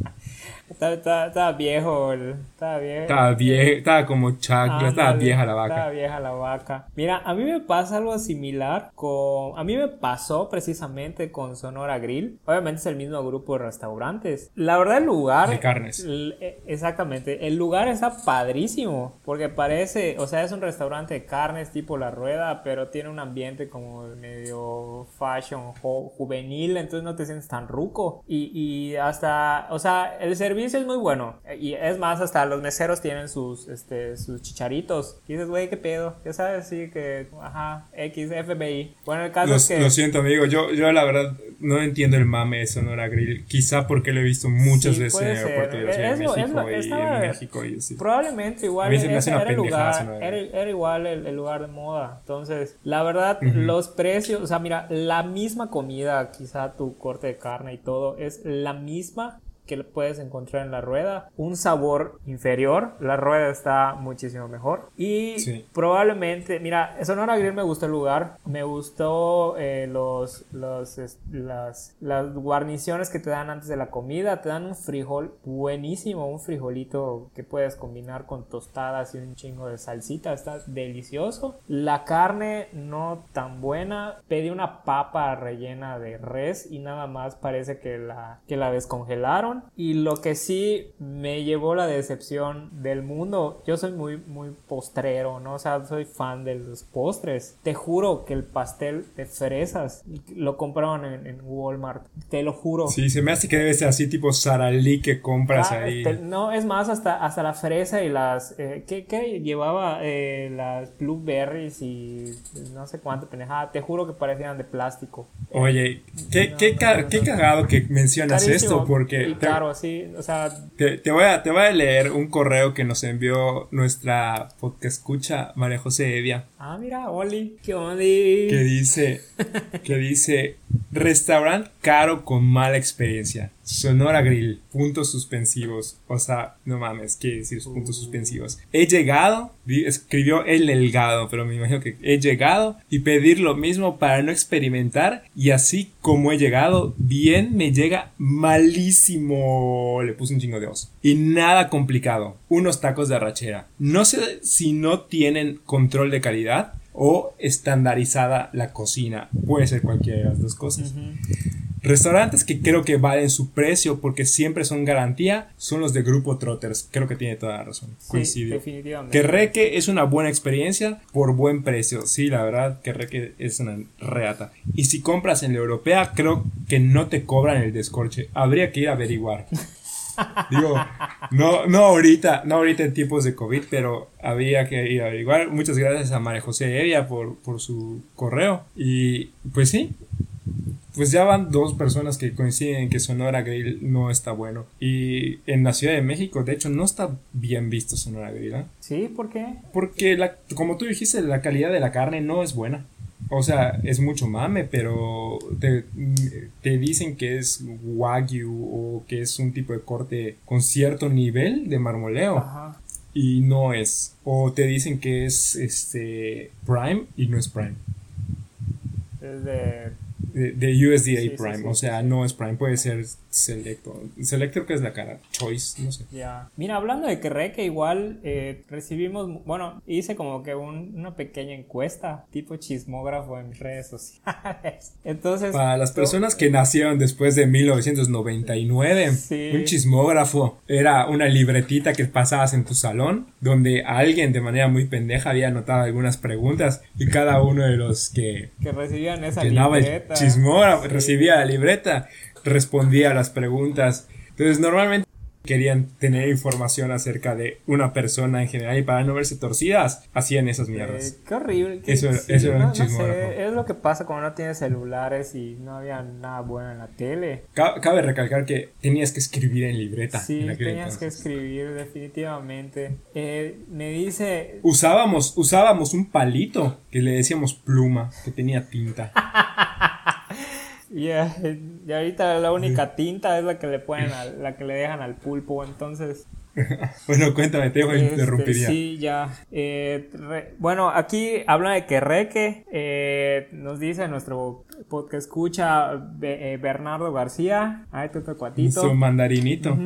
Estaba, viejo, estaba viejo. Estaba viejo, estaba como chacla, estaba vieja la vaca. Estaba vieja la vaca. Mira, a mí me pasa algo similar con... A mí me pasó precisamente con Sonora Grill. Obviamente es el mismo grupo de restaurantes. La verdad el lugar... De carnes. E, exactamente. El lugar está padrísimo. Porque parece... O sea, es un restaurante de carnes tipo La Rueda, pero tiene un ambiente como medio fashion, juvenil. Entonces no te sientes tan ruco. Y, y hasta... O sea, el servicio es muy bueno. Y es más, hasta los meseros tienen sus, este, sus chicharitos. Y dices, güey, qué pedo. Ya sabes, sí, que, ajá, X, FBI. Bueno, el caso es que. Lo siento, amigo. Yo, yo la verdad no entiendo el mame de Sonora Grill. Quizá porque lo he visto muchas veces en el aeropuerto de la Ciudad de México y en México y así. Probablemente igual. era, el lugar, era, igual el, lugar de moda. Entonces, la verdad, los precios, o sea, mira, la misma comida, quizá tu corte de carne y todo, es la misma que puedes encontrar en la rueda. Un sabor inferior, la rueda está muchísimo mejor. Y probablemente, mira, Sonora Grill me gustó el lugar, me gustó eh, los, los, las, las guarniciones que te dan antes de la comida, te dan un frijol buenísimo, un frijolito que puedes combinar con tostadas y un chingo de salsita, está delicioso. La carne no tan buena, pedí una papa rellena de res y nada más parece que la, que la descongelaron. Y lo que sí me llevó la decepción del mundo, yo soy muy, muy postrero, ¿no? O sea, soy fan de los postres. Te juro que el pastel de fresas lo compraron en, Walmart, te lo juro. Sí, se me hace que debe ser así tipo Saralí que compras ah, ahí. no, es más, hasta, hasta la fresa y las... Eh, ¿qué, ¿qué, llevaba? Eh, las blueberries y no sé cuánto pendejada. Te juro que parecían de plástico. Oye, qué, qué, qué cagado que mencionas esto porque... claro, sí, o sea... Te, voy a, te voy a leer un correo que nos envió nuestra podcast escucha María José Evia. Ah, mira, Oli, qué onda. Que dice, que dice, restaurante caro con mala experiencia. Sonora Grill, puntos suspensivos. O sea, no mames, ¿qué decir puntos suspensivos? He llegado, escribió el delgado, pero me imagino que he llegado y pedir lo mismo para no experimentar y así como he llegado, bien me llega malísimo. Le puse un chingo de oso. Y nada complicado. Unos tacos de arrachera. No sé si no tienen control de calidad o estandarizada la cocina. Puede ser cualquiera de las dos cosas. Restaurantes que creo que valen su precio porque siempre son garantía son los de Grupo Trotters. Creo que tiene toda la razón. Sí, definitivamente. Que Reque es una buena experiencia por buen precio. Sí, la verdad que Reque es una reata. Y si compras en la europea, creo que no te cobran el descorche. Habría que ir a averiguar. [LAUGHS] Digo, no, no ahorita, no ahorita en tiempos de COVID, pero había que ir a averiguar. Muchas gracias a María José Evia por, por su correo. Y pues sí, pues ya van dos personas que coinciden en que Sonora Grill no está bueno. Y en la Ciudad de México, de hecho, no está bien visto Sonora Grill. ¿eh? Sí, ¿por qué? Porque, la, como tú dijiste, la calidad de la carne no es buena. O sea, es mucho mame, pero te, dicen que es wagyu o que es un tipo de corte con cierto nivel de marmoleo. Y no es. O te dicen que es este prime y no es prime. Es de de, USDA Prime, o sea, no es Prime, puede ser Selector. Selector que es la cara, Choice, no sé. Ya. Mira, hablando de que que igual eh, recibimos, bueno, hice como que una pequeña encuesta, tipo chismógrafo en mis redes sociales. [LAUGHS] Entonces... Para las personas que nacieron después de 1999, un chismógrafo era una libretita que pasabas en tu salón, donde alguien de manera muy pendeja había anotado algunas preguntas y cada uno de los que... Que recibían esa libreta chismógrafo, recibía la libreta, respondía a las preguntas. Entonces, normalmente querían tener información acerca de una persona en general y para no verse torcidas, hacían esas mierdas. Eh, qué horrible. eso, eso era un chismógrafo. es lo que pasa cuando no tienes celulares y no había nada bueno en la tele. Cabe recalcar que tenías que escribir en libreta. Sí, tenías que escribir definitivamente. Eh, me dice... Usábamos, usábamos un palito que le decíamos pluma, que tenía tinta. [LAUGHS] Y, ahorita la única tinta es la que le ponen la que le dejan al pulpo, entonces. [LAUGHS] bueno, cuéntame, te este, interrumpiría. Sí, ya. Eh, bueno, aquí habla de que Reque, eh, nos dice nuestro podcast escucha eh, Bernardo García, ay, tu cuatito. Su mandarinito.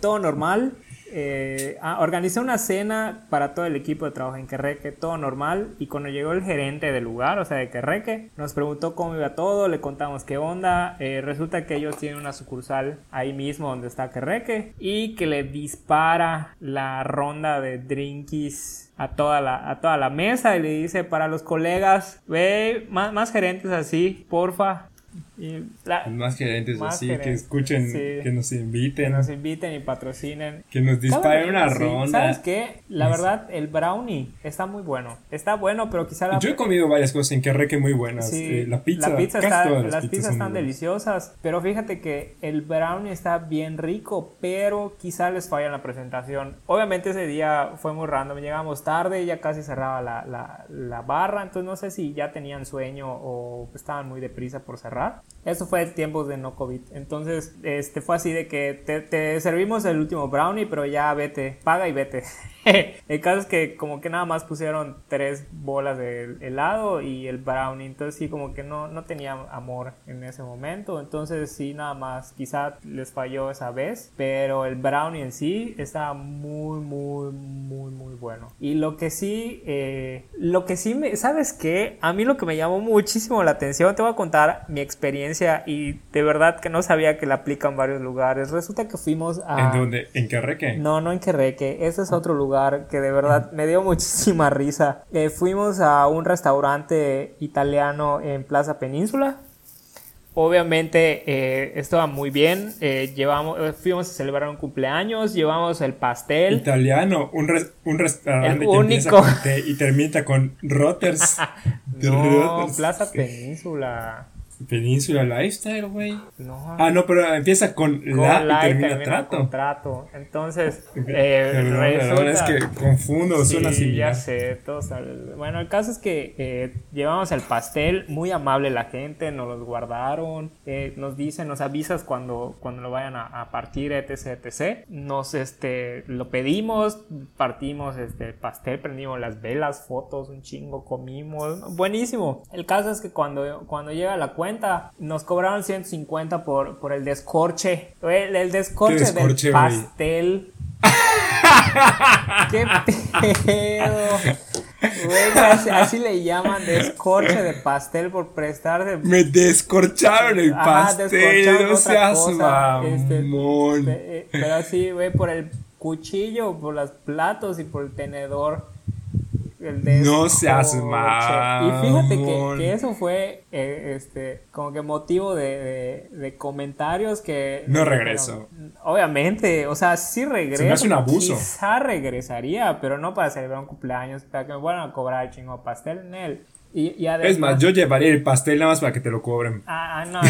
todo normal. Eh, ah, una cena para todo el equipo de trabajo en Querreque, todo normal. Y cuando llegó el gerente del lugar, o sea, de Querreque, nos preguntó cómo iba todo, le contamos qué onda. Eh, resulta que ellos tienen una sucursal ahí mismo donde está Querreque y que le dispara la ronda de drinkies a toda la, a toda la mesa y le dice para los colegas, ve, más, más gerentes así, porfa, y más gerentes así, que escuchen, que nos inviten. Que nos inviten y patrocinen. Que nos disparen una ronda. ¿Sabes qué? La verdad, el brownie está muy bueno. Está bueno, pero quizá la... Yo he comido varias cosas en Querreque muy buenas. Eh, la pizza, la pizza está, las, pizzas, están deliciosas. Pero fíjate que el brownie está bien rico, pero quizá les falla en la presentación. Obviamente ese día fue muy random. Llegamos tarde, ya casi cerraba la, la, la barra. Entonces no sé si ya tenían sueño o estaban muy deprisa por cerrar. Eso fue tiempos de no COVID. Entonces, este fue así de que te, te servimos el último brownie, pero ya vete, paga y vete. [LAUGHS] el caso es que como que nada más pusieron tres bolas de helado y el brownie, entonces sí como que no, no tenía amor en ese momento, entonces sí nada más quizá les falló esa vez, pero el brownie en sí estaba muy muy muy muy bueno. Y lo que sí, eh, lo que sí me, ¿sabes qué? A mí lo que me llamó muchísimo la atención, te voy a contar mi experiencia y de verdad que no sabía que la aplica en varios lugares. Resulta que fuimos a... ¿En dónde? ¿En Querreque? No, no en Querreque, ese es otro lugar que de verdad me dio muchísima risa. Eh, fuimos a un restaurante italiano en Plaza Península. Obviamente eh, estaba muy bien. Eh, llevamos, fuimos a celebrar un cumpleaños, llevamos el pastel. Italiano, un, un restaurante único. y termina con Rotters. [LAUGHS] [LAUGHS] no, Plaza Península. Península Lifestyle, güey. No. Ah, no, pero empieza con, la, y termina, trato. trato. Entonces, eh, es que confundo, sí, así. Ya sé, todos Bueno, el caso es que eh, llevamos el pastel, muy amable la gente, nos los guardaron, eh, nos dicen, nos avisas cuando, cuando lo vayan a, partir, etc, etc. Nos, este, lo pedimos, partimos este, el pastel, prendimos las velas, fotos, un chingo, comimos. Buenísimo. El caso es que cuando, cuando llega la cuenta, nos cobraron 150 por, por el descorche. El, descorche, del pastel. [LAUGHS] ¡Qué pedo! así, le llaman descorche de pastel por prestarse. Me descorcharon el pastel, no seas este, eh, pero así, güey, por el cuchillo, por los platos y por el tenedor no seas mal. Y fíjate que, eso fue eh, este como que motivo de, comentarios que... No regreso. obviamente, o sea, sí regreso. Se me hace un abuso. Quizá regresaría, pero no para celebrar un cumpleaños, para que me vuelvan a cobrar el chingo pastel en él. Y, es más, yo llevaría el pastel nada más para que te lo cobren. Ah, ah no,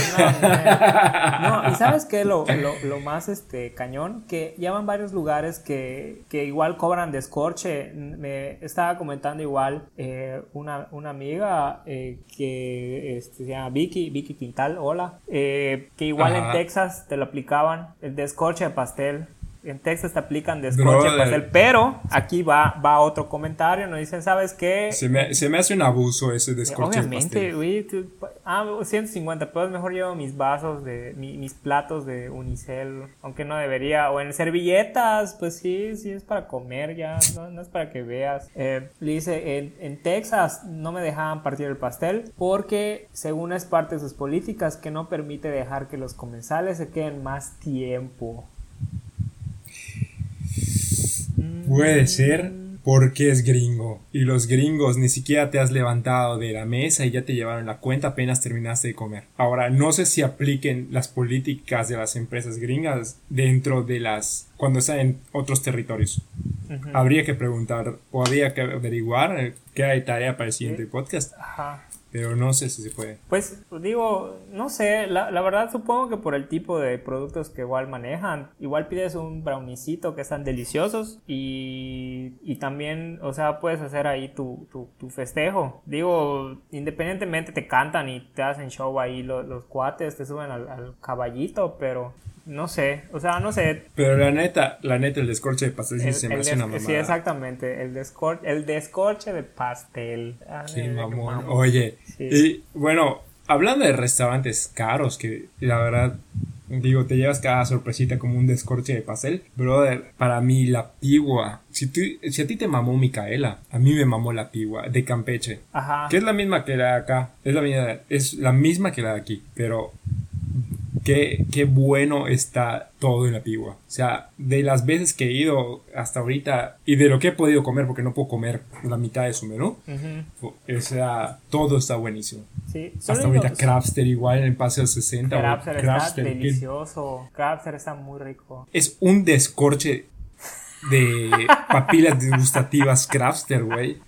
no, no. y sabes qué, lo, lo, más este cañón, que ya van varios lugares que, que igual cobran descorche. Me estaba comentando igual eh, una, una, amiga eh, que este, se llama Vicky, Vicky Quintal, hola, eh, que igual en Texas te lo aplicaban, el descorche de pastel en Texas te aplican descorche pastel, pero aquí va, va otro comentario, nos dicen, ¿sabes qué? Se me, se me hace un abuso ese descorche Obviamente, güey, ah, 150 pesos, mejor llevo mis vasos, de mis platos de unicel, aunque no debería, o en servilletas, pues sí, sí es para comer ya, no, es para que veas. Eh, le dice, en, en Texas no me dejaban partir el pastel porque según es parte de sus políticas que no permite dejar que los comensales se queden más tiempo. Puede ser porque es gringo. Y los gringos ni siquiera te has levantado de la mesa y ya te llevaron la cuenta apenas terminaste de comer. Ahora, no sé si apliquen las políticas de las empresas gringas dentro de las... cuando están en otros territorios. Habría que preguntar, o habría que averiguar qué hay tarea para el siguiente podcast. Ajá pero no sé si se puede. Pues digo, no sé, la, la, verdad supongo que por el tipo de productos que igual manejan, igual pides un brownicito que están deliciosos y, y también, o sea, puedes hacer ahí tu, tu, tu, festejo. Digo, independientemente te cantan y te hacen show ahí los, los cuates, te suben al, al caballito, pero no sé, o sea, no sé. Pero la neta, la neta, el descorche de pastel sí se me hace una mamada. Sí, exactamente, el, descorche, el descorche de pastel. sí, mamón. Oye, y bueno, hablando de restaurantes caros, que la verdad, digo, te llevas cada sorpresita como un descorche de pastel. Brother, para mí la pigua, si, si a ti te mamó Micaela, a mí me mamó la pigua de Campeche. Ajá. Que es la misma que la de acá, es la, misma, es la misma que la de aquí, pero qué, qué bueno está todo en la Pigua. O sea, de las veces que he ido hasta ahorita y de lo que he podido comer, porque no puedo comer la mitad de su menú, o sea, todo está buenísimo. Sí, hasta ahorita Crabster igual en el Paseo 60. Crabster, está delicioso. Crabster está muy rico. Es un descorche de papilas [LAUGHS] degustativas Crabster, güey.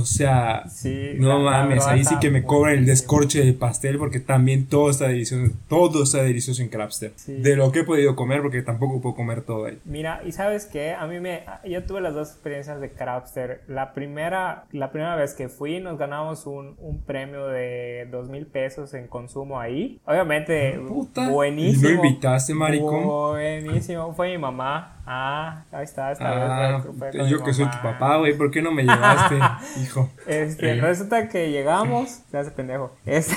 O sea, Sí, no mames, ahí sí que me cobran el descorche de pastel porque también todo está delicioso, todo está delicioso en Crabster. Sí. De lo que he podido comer porque tampoco puedo comer todo ahí. Mira, y sabes qué, a mí me, yo tuve las dos experiencias de Crabster. La primera, la primera vez que fui nos ganamos un, un premio de dos mil pesos en consumo ahí. Obviamente, Puta. buenísimo. ¿Y no invitaste, maricón? Buenísimo, fue mi mamá. Ah, ahí está, esta Ah, vez fue- fue con yo que soy tu papá, güey, ¿por qué no me llevaste, [LAUGHS] Este, resulta que llegamos, [LAUGHS] se hace pendejo. Este,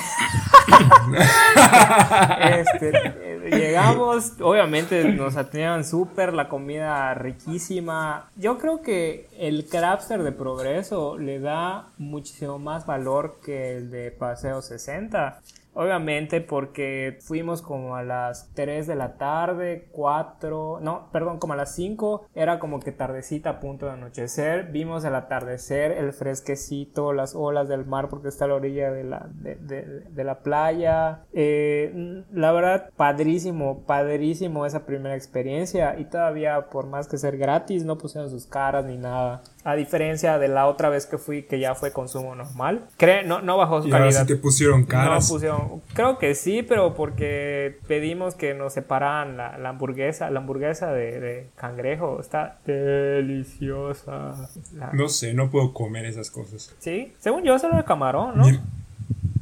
[LAUGHS] este, llegamos, obviamente nos atendían súper, la comida riquísima. Yo creo que el Crabster de Progreso le da muchísimo más valor que el de Paseo 60. Obviamente porque fuimos como a las 3 de la tarde, 4, no, perdón, como a las 5, era como que tardecita a punto de anochecer, vimos el atardecer, el fresquecito, las olas del mar porque está a la orilla de la, de, de- de la playa. Eh, la verdad, padrísimo, padrísimo esa primera experiencia y todavía por más que ser gratis no pusieron sus caras ni nada. A diferencia de la otra vez que fui que ya fue consumo normal. Cre no, no bajó su Y ahora calidad. sí te pusieron No caras. pusieron, creo que sí, pero porque pedimos que nos separaran la, la hamburguesa, la hamburguesa de, de cangrejo, está deliciosa. La- No sé, no puedo comer esas cosas. Sí, según yo solo de camarón, ¿no? Mi,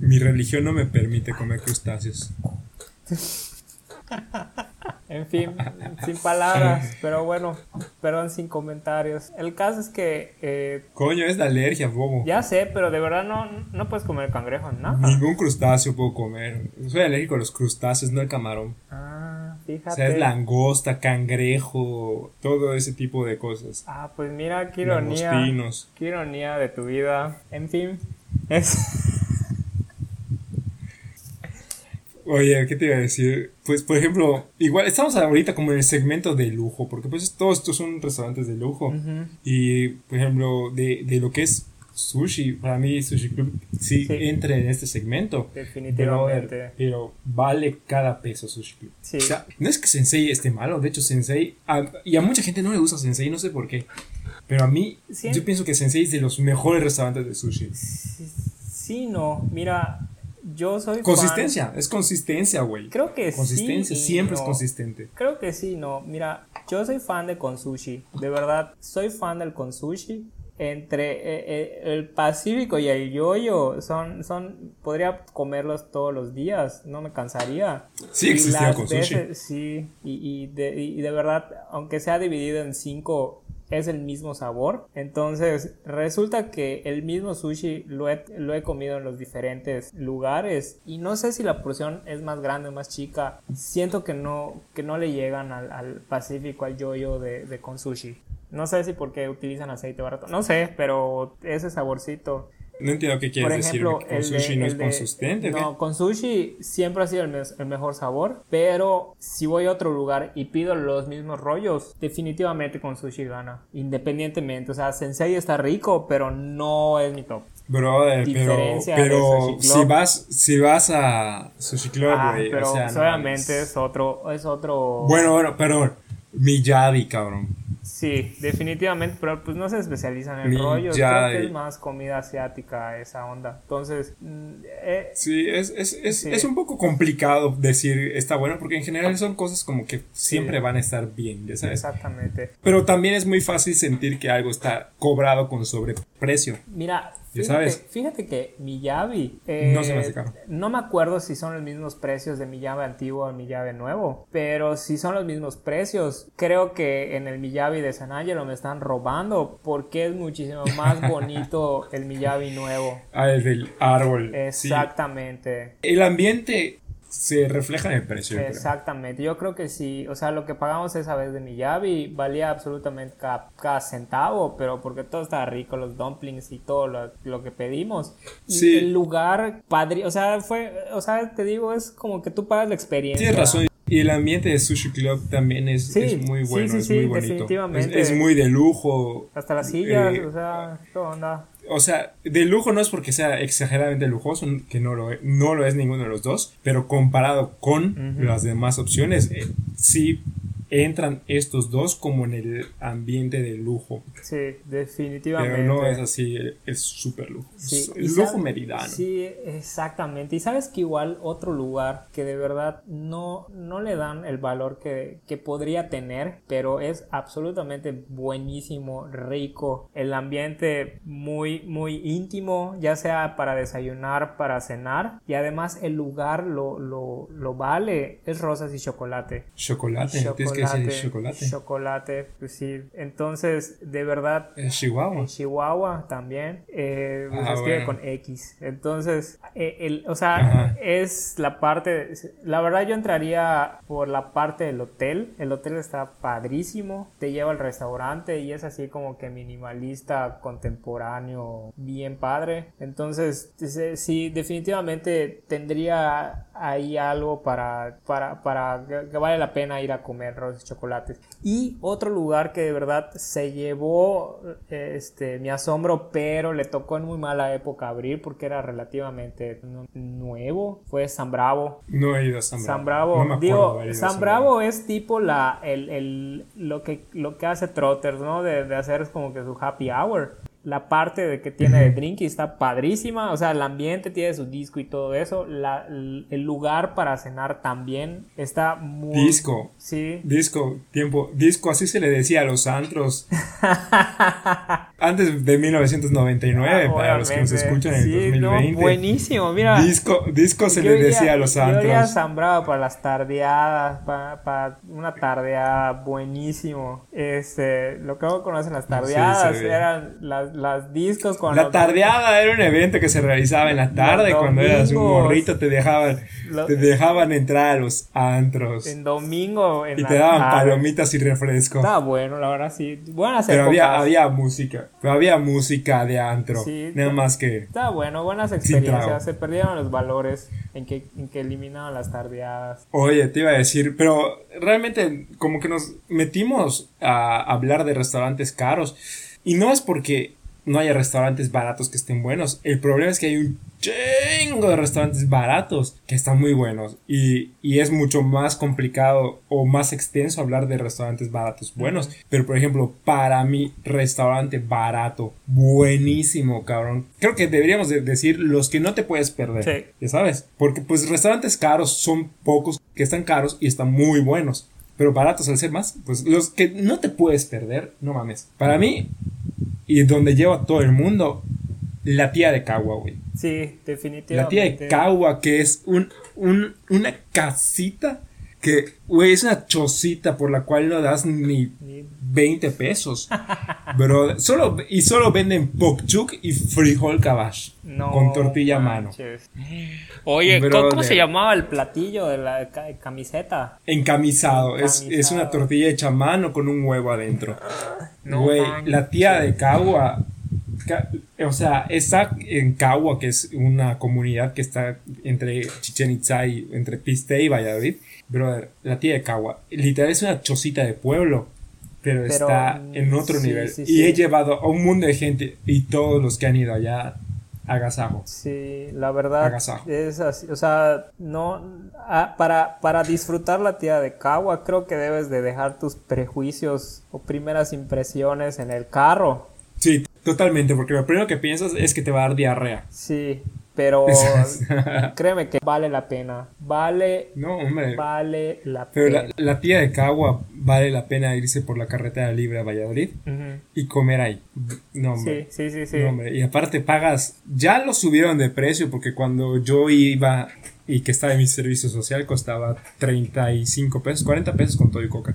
mi religión no me permite comer crustáceos. [LAUGHS] En fin, [LAUGHS] sin palabras, pero bueno, perdón, sin comentarios. El caso es que, eh, Coño, es de alergia, bobo. ya sé, pero de verdad no, no puedes comer cangrejo, ¿no? Ningún crustáceo puedo comer. Soy alérgico a los crustáceos, no al camarón. Ah, O fíjate. sea, es langosta, cangrejo, todo ese tipo de cosas. Ah, pues mira, qué ironía. Langostinos. Qué ironía de tu vida. En fin, es... [LAUGHS] Oye, ¿qué te iba a decir? Pues, por ejemplo, igual estamos ahorita como en el segmento de lujo, porque pues todos estos son restaurantes de lujo. Y, por ejemplo, de, de lo que es sushi, para mí Sushi Club sí, Sí. entra en este segmento. Definitivamente. Pero vale cada peso Sushi Club. Sí. O sea, no es que Sensei esté malo, de hecho Sensei, a- y a mucha gente no le gusta Sensei, no sé por qué. Pero a mí, Sí. yo pienso que Sensei es de los mejores restaurantes de sushi. Sí, no, mira, yo soy fan- Consistencia, es consistencia, güey. Creo que Consistencia, sí. y siempre es consistente. Creo que sí, no. Mira, yo soy fan de Konsushi. De verdad, soy fan del Konsushi. Entre eh, eh, el Pacífico y el Yoyo son, son, podría comerlos todos los días, no me cansaría. Sí existía Konsushi. veces- sí, y, y de, y de verdad, aunque sea dividido en cinco, es el mismo sabor. Entonces, resulta que el mismo sushi lo he, lo he comido en los diferentes lugares y no sé si la porción es más grande o más chica. Siento que no, que no le llegan al, Pacífico, al yoyo de, de con sushi. No sé si porque utilizan aceite barato, no sé, pero ese saborcito. No entiendo qué quieres Por ejemplo, decir. ¿Que el con de- sushi no es de- consistente? qué? No, con sushi siempre ha sido el, mes- el mejor sabor, pero si voy a otro lugar y pido los mismos rollos, definitivamente con sushi gana, independientemente. O sea, Sensei está rico, pero no es mi top. Brother, pero, Diferencia de pero Club. si vas, si vas a Sushi Club, Ah, güey, pero o sea, no obviamente mames. es otro, es otro. Bueno, bueno, perdón. Miyagi, cabrón. Sí, definitivamente, pero pues no se especializan en Mi rollos. ya- Creo que es más comida asiática esa onda. Entonces, mm, eh, Sí, es, es, es, Sí. es un poco complicado decir está bueno, porque en general son cosas como que siempre van a estar bien, ya sabes. exactamente. Pero también es muy fácil sentir que algo está cobrado con sobreprecio. Mira, Fíjate, sabes. fíjate que Miyabi. eh, No se me hace caro. No me acuerdo si son los mismos precios de Miyabi antiguo o Miyabi nuevo. Pero si son los mismos precios, creo que en el Miyabi de San Angelo me están robando. Porque es muchísimo más [LAUGHS] bonito el Miyabi nuevo. Ah, el del árbol. sí. Exactamente. El ambiente se refleja en el precio. yo creo. Exactamente, yo creo que sí, o sea, lo que pagamos esa vez de Miyabi valía absolutamente cada, cada centavo, pero porque todo estaba rico, los dumplings y todo lo, lo que pedimos. Y Sí. el lugar padre, o sea, fue, o sea, te digo, es como que tú pagas la experiencia. Tienes razón. Y el ambiente de Sushi Club también es, Sí, es muy bueno, sí, es sí, muy bonito. definitivamente. Es, es muy de lujo. Hasta las sillas, Eh, o sea, todo onda. O sea, de lujo no es porque sea exageradamente lujoso, que no lo, no lo es ninguno de los dos, pero comparado con las demás opciones, eh, sí entran estos dos como en el ambiente de lujo. Sí, definitivamente. Pero no es así, es súper lujo. Sí, y lujo meridano. Sí, exactamente. Y sabes que igual otro lugar que de verdad no, no le dan el valor que, que podría tener, pero es absolutamente buenísimo, rico. El ambiente muy, muy íntimo, ya sea para desayunar, para cenar. Y además el lugar lo, lo, lo vale. Es rosas y chocolate. Chocolate, tienes que chocolate. Chocolate, pues sí. Entonces, de verdad, Es Chihuahua. en Chihuahua también. Eh, pues Ah, se escribe bueno. con X. Entonces, eh, el, o sea, Ajá. es la parte. La verdad, yo entraría por la parte del hotel. El hotel está padrísimo. Te lleva al restaurante y es así como que minimalista, contemporáneo, bien padre. Entonces, sí, definitivamente tendría ahí algo para, para, para que- vale la pena ir a comer rosas y chocolates. Y otro lugar que de verdad se llevó este, mi asombro, pero le tocó en muy mala época abrir porque era relativamente nu- nuevo, fue San Bravo. No he ido a San Bravo. San Bravo, No digo, San Bravo es tipo la, el, el- lo, que, lo que hace Trotters, ¿no? De, de hacer como que su happy hour. La parte de que tiene de drinking está padrísima, o sea, el ambiente tiene su disco y todo eso. La- el el lugar para cenar también está muy... Disco. Sí. Disco, tiempo, disco, así se le decía a los antros. [LAUGHS] Antes de 1999, para los que nos escuchan en el Sí, no, 2020. buenísimo, mira. Disco, disco se Yo le iría- decía a los Yo antros. San Bravo para las tardeadas, para, para una tardeada buenísimo. Este, lo que no conocen las tardeadas Sí, eran las, las discos con La los- tardeada era un evento que se realizaba en la tarde Los cuando eras un morrito te dejaban Lo- te dejaban entrar a los antros en domingo en y la te daban tarde. palomitas y refresco. Estaba bueno, la verdad sí. Buenas Pero había, había música, pero había música de antro, Sí, nada más que Estaba bueno, buenas experiencias. Se perdieron los valores en que, en que eliminaban las tardeadas. Oye, te iba a decir, pero realmente como que nos metimos a hablar de restaurantes caros y no es porque no haya restaurantes baratos que estén buenos, el problema es que hay un chingo de restaurantes baratos que están muy buenos y, y es mucho más complicado o más extenso hablar de restaurantes baratos buenos, pero por ejemplo, para mí restaurante barato, buenísimo, cabrón. Creo que deberíamos de decir los que no te puedes perder. Sí. Ya sabes, porque pues restaurantes caros son pocos que están caros y están muy buenos. Pero baratos al ser más, pues los que no te puedes perder, no mames. Para mí, y donde lleva todo el mundo, la tía de Cagua, güey. Sí, definitivamente. La tía de Cagua, que es un, un- una casita que, güey, es una chocita por la cual no das ni Ni- 20 pesos. [LAUGHS] Bro, solo, y solo venden pokchuk y frijol cabash. No con tortilla a mano. Oye, ¿cómo, Brother. cómo se llamaba el platillo de la ca- camiseta? Encamisado. Es, Encamisado. es una tortilla hecha a mano con un huevo adentro. Güey, la tía de Cagua. O sea, está en Cagua, que es una comunidad que está entre Chichen Itza y entre Piste y Valladolid. Brother, la tía de Cagua, literal es una chocita de pueblo, pero, Pero, está mm, en otro sí, nivel. sí, y sí. he llevado a un mundo de gente y todos los que han ido allá, agasajo. Sí, la verdad Agasajo. es así, o sea, no ah, para para disfrutar la tía de Cagua creo que debes de dejar tus prejuicios o primeras impresiones en el carro. Sí, totalmente, porque lo primero que piensas es que te va a dar diarrea. Sí, pero [LAUGHS] créeme que vale la pena. Vale No, hombre. vale la Pero pena. la, la tía de Cagua vale la pena irse por la carretera libre a Valladolid y comer ahí. No, hombre. Sí, sí, sí, sí. No, hombre. Y aparte pagas, ya lo subieron de precio porque cuando yo iba y que estaba en mi servicio social costaba 35 pesos, 40 pesos con todo y coca.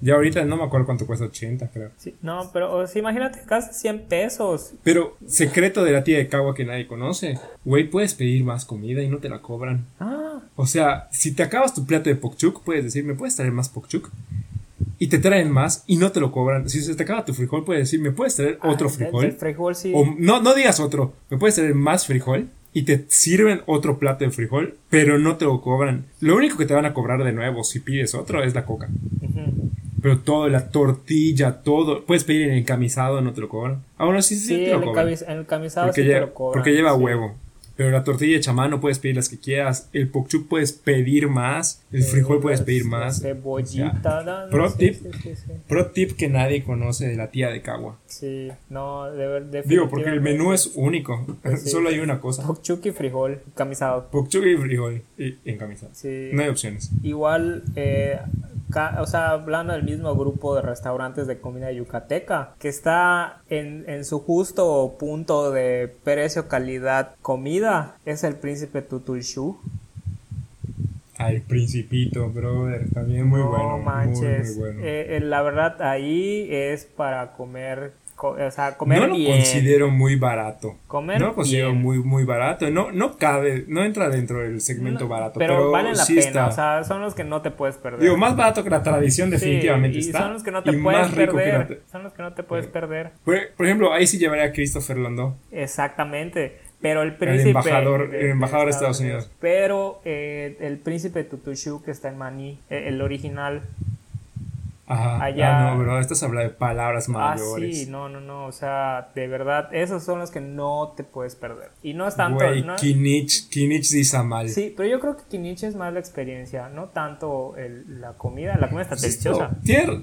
Ya ahorita no me acuerdo cuánto cuesta, 80 creo. Sí, no, pero o sea, imagínate, casi 100 pesos. Pero secreto de la tía de Cagua que nadie conoce. Güey, puedes pedir más comida y no te la cobran. Ah, O sea, si te acabas tu plato de pokchuk, puedes decir, ¿me puedes traer más pokchuk? Y te traen más y no te lo cobran. Si se te acaba tu frijol, puedes decir, ¿me puedes traer otro ah, el- frijol? Frijol sí. O no, no digas otro, ¿me puedes traer más frijol? Y te sirven otro plato de frijol, pero no te lo cobran. Lo único que te van a cobrar de nuevo si pides otro es la coca. Ujú. Pero todo, la tortilla, todo. Puedes pedir en encamisado, no te lo cobran. Ah, bueno, sí, sí, Sí, te lo el, cobran. camis- el camisado Porque, sí te lleva, lo cobran. porque lleva sí. huevo. Pero la tortilla de chamán puedes pedir las que quieras. El pokchuk puedes pedir más. El frijol puedes pedir más. Cebollita. pro, tip, pro tip que nadie conoce de la tía de Cagua. Sí, no, de, de Digo, porque el menú es único. [LAUGHS] Solo hay una cosa. Pokchuk y frijol encamisado. Pokchuk y frijol encamisado. Sí. No hay opciones. Igual, eh, o sea, hablando del mismo grupo de restaurantes de comida yucateca, que está en, en su justo punto de precio, calidad, comida, es el príncipe Tutulshu. Al Principito, brother, también muy bueno. Manches. Muy, bueno. Eh, eh, la verdad, ahí es para comer o sea, comer no lo considero muy barato. Comer no lo considero muy muy barato. No no cabe, no entra dentro del segmento barato, pero, pero valen la pena, o sea, son los que no te puedes perder. Digo, más barato que la tradición definitivamente está. Son los que no te puedes perder. Son los que no te puedes perder. Por, ejemplo, ahí sí llevaría a Christopher Landau. Exactamente. Pero el príncipe. El embajador, el embajador de, Estados Unidos. Pero eh, el príncipe Tutushu, que está en Maní, eh, el original, Ajá. Allá. Ah, no, bro, estás hablando de palabras mayores. Ah, sí, no, no, no. O sea, de verdad, esos son los que no te puedes perder. Y no es tanto. Güey, ¿no? Kinich, Kinich dice mal. Sí, pero yo creo que Kinich es más la experiencia, no tanto el, la comida. La comida está deliciosa.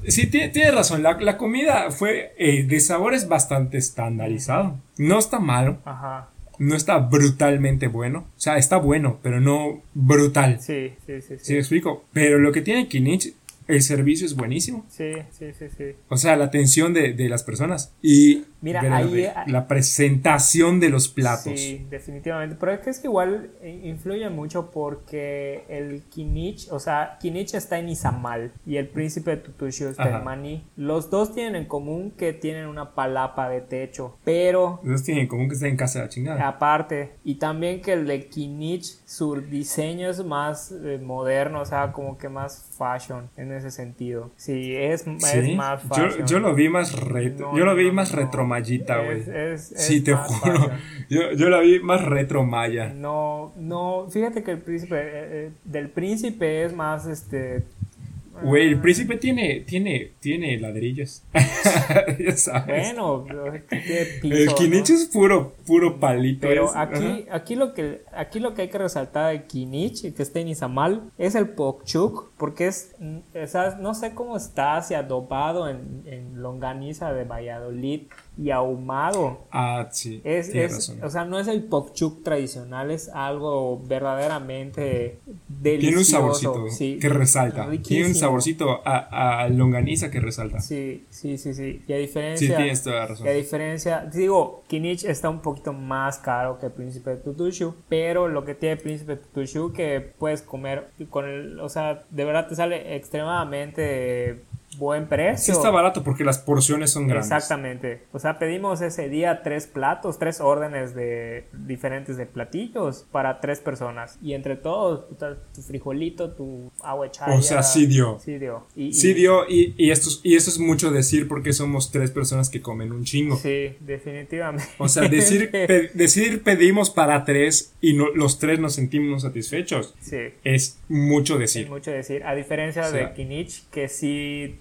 sí, tienes razón. La, la, comida fue eh, de sabores bastante estandarizado. No está malo. Ajá no está brutalmente bueno. O sea, está bueno, pero no brutal. Sí, sí, sí. Sí, ¿Sí me explico. Pero lo que tiene Kinich el servicio es buenísimo. Sí, sí, sí, sí. O sea, la atención de, de las personas y Mira, ahí, la presentación de los platos. Sí, definitivamente. Pero es que es que igual influye mucho porque el Kinich, o sea, Kinich está en Izamal y el príncipe de Tutushu está en Mani. Los dos tienen en común que tienen una palapa de techo, pero... Los dos tienen en común que están en casa de la chingada. Aparte, y también que el de Kinich, su diseño es más eh, moderno, o sea, como que más fashion en ese sentido. Sí, es, más fashion. Yo, lo vi más retro, yo lo vi más retromallita, güey. Sí, te juro. [LAUGHS] Yo, yo la vi más retro maya. No, no, fíjate que el príncipe, eh, eh, del príncipe es más, este, Güey, el príncipe tiene, tiene, tiene ladrillos. [LAUGHS] ya sabes. Bueno, el Kinich es puro, puro palito. Pero aquí, aquí lo que, aquí lo que hay que resaltar de Kinich, que está en Izamal, es el Pokchuk, porque es, no sé cómo está, si adobado en, en longaniza de Valladolid y ahumado. Ah, sí. Es, o sea, no es el pokchuk tradicional, es algo verdaderamente delicioso. Tiene un saborcito que resalta. Tiene un saborcito a, longaniza que resalta. Sí, sí, sí, sí. Y a diferencia. Sí, tienes toda la razón. Y a diferencia, digo, Kinich está un poquito más caro que Príncipe Tutushu, pero lo que tiene Príncipe Tutushu que puedes comer con el, o sea, de verdad te sale extremadamente buen precio. Sí está barato porque las porciones son grandes. Exactamente. O sea, pedimos ese día tres platos, tres órdenes de diferentes de platillos para tres personas. Y entre todos, tu frijolito, tu agua chaya. O sea, sí dio. Sí dio. Y, sí dio y, y, esto, y eso es mucho decir porque somos tres personas que comen un chingo. Sí, definitivamente. O sea, decir, [LAUGHS] decir pedimos para tres y no, los tres nos sentimos satisfechos. Sí. Es mucho decir. Es mucho decir. A diferencia de Kinich, que sí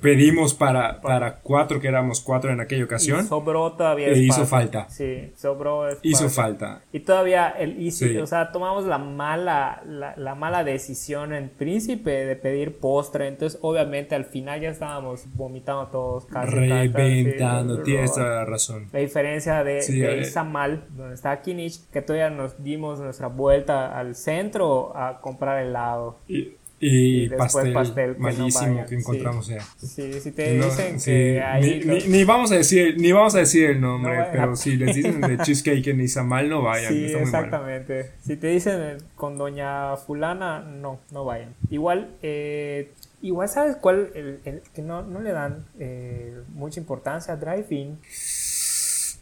Pedimos para, para cuatro, que éramos cuatro en aquella ocasión. Y sobró todavía. E hizo falta. Sí, sobró Hizo falta. Y todavía, el, o sea, tomamos la mala, la, mala decisión en Príncipe de pedir postre. Entonces, obviamente, al final ya estábamos vomitando todos. Casi, Reventando, tienes toda la razón. La diferencia de, de Izamal, donde está Kinich, que todavía nos dimos nuestra vuelta al centro a comprar helado. Y, y, pastel, malísimo que, encontramos sí. Sí, si te dicen que ahí ni, vamos a decir ni vamos a decir el nombre, pero si les dicen de [LAUGHS] cheesecake en Izamal no vayan. Sí, exactamente. Si te dicen con doña fulana, no, no vayan. Igual, eh, igual sabes cuál, el, que no, no, le dan eh, mucha importancia a drive-in.